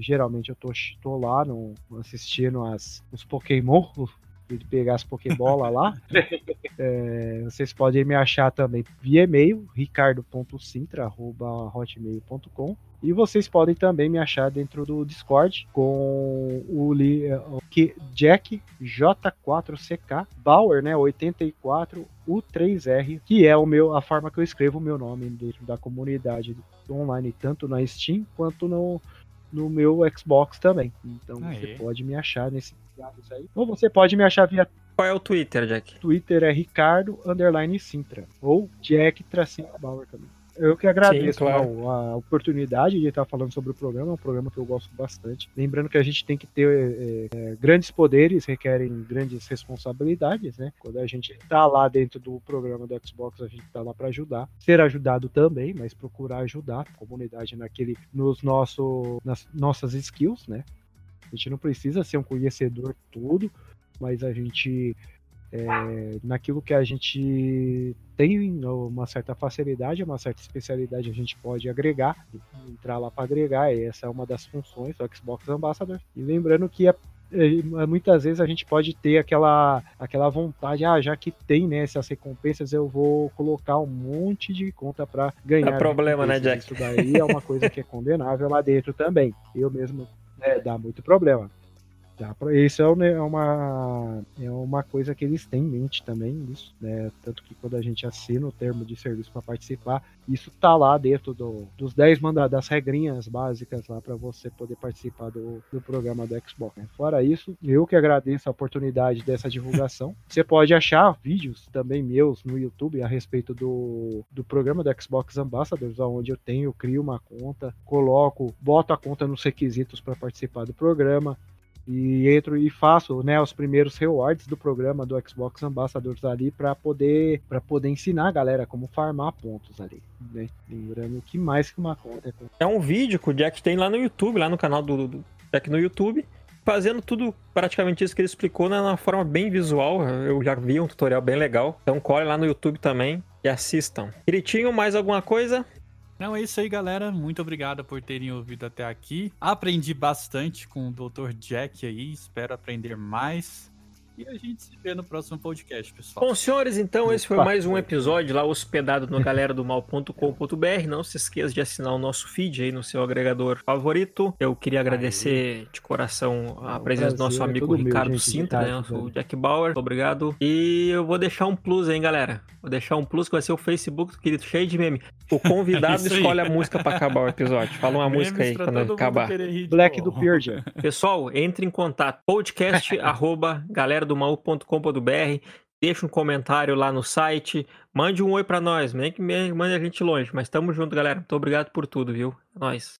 Geralmente eu tô, tô lá no, assistindo as, os Pokémon, de pegar as Pokébola lá. (laughs) é, vocês podem me achar também via e-mail, ricardo.sintra.hotmail.com e vocês podem também me achar dentro do Discord com o, o Jack J4CK Bauer, né, 84 U3R, que é o meu a forma que eu escrevo o meu nome dentro da comunidade online, tanto na Steam quanto no, no meu Xbox também. Então Aê. você pode me achar nesse aí. Ou você pode me achar via. Qual é o Twitter, Jack? Twitter é Ricardo Underline Sintra. Ou Jack Tracinho Bauer também. Eu que agradeço Sim, claro. a oportunidade de estar falando sobre o programa, é um programa que eu gosto bastante. Lembrando que a gente tem que ter é, é, grandes poderes, requerem grandes responsabilidades, né? Quando a gente está lá dentro do programa do Xbox, a gente está lá para ajudar. Ser ajudado também, mas procurar ajudar a comunidade naquele, nos nosso, nas nossas skills, né? A gente não precisa ser um conhecedor tudo, mas a gente é, naquilo que a gente tem uma certa facilidade, uma certa especialidade, a gente pode agregar, entrar lá para agregar, e essa é uma das funções do Xbox Ambassador. E lembrando que é, é, muitas vezes a gente pode ter aquela, aquela vontade, ah, já que tem né, essas recompensas, eu vou colocar um monte de conta para ganhar. É problema, né, Jack? Isso daí é uma coisa que é condenável lá dentro também. Eu mesmo é, dá muito problema. Dá pra, isso é, é uma, é uma coisa que eles têm em mente também, isso, né? Tanto que quando a gente assina o termo de serviço para participar, isso tá lá dentro do, dos 10 mandados, das regrinhas básicas lá para você poder participar do, do programa do Xbox. Né? Fora isso, eu que agradeço a oportunidade dessa divulgação. (laughs) Você pode achar vídeos também meus no YouTube a respeito do, do programa do Xbox Ambassadors, onde eu tenho, crio uma conta, coloco, boto a conta nos requisitos para participar do programa e entro e faço né, os primeiros rewards do programa do Xbox Ambassadors ali para poder para poder ensinar a galera como farmar pontos ali. Né? Lembrando que mais que uma conta. É, é um vídeo que o Jack tem lá no YouTube, lá no canal do, do Jack no YouTube, fazendo tudo praticamente isso que ele explicou né, forma bem visual. Eu já vi um tutorial bem legal. Então colhe lá no YouTube também e assistam. Quiritinho, mais alguma coisa? Não, é isso aí, galera. Muito obrigado por terem ouvido até aqui. Aprendi bastante com o Dr. Jack aí. Espero aprender mais. E a gente se vê no próximo podcast, pessoal. Bom, senhores, então esse foi mais um episódio lá hospedado no galera do mal.com.br. Não se esqueça de assinar o nosso feed aí no seu agregador favorito. Eu queria agradecer Aí. de coração a ah, presença do nosso é amigo é Ricardo meu, Sintra, né, o Jack Bauer. Obrigado. E eu vou deixar um plus aí, galera. Vou deixar um plus que vai ser o Facebook, querido, cheio de meme. O convidado (laughs) escolhe a música para acabar o episódio. Fala uma Memes música aí quando acabar. Black do Purge. Pessoal, entre em contato podcast (laughs) arroba galera do mal.com.br deixa um comentário lá no site, mande um oi para nós, nem que mande a gente longe, mas tamo junto, galera. Muito obrigado por tudo, viu? É nóis.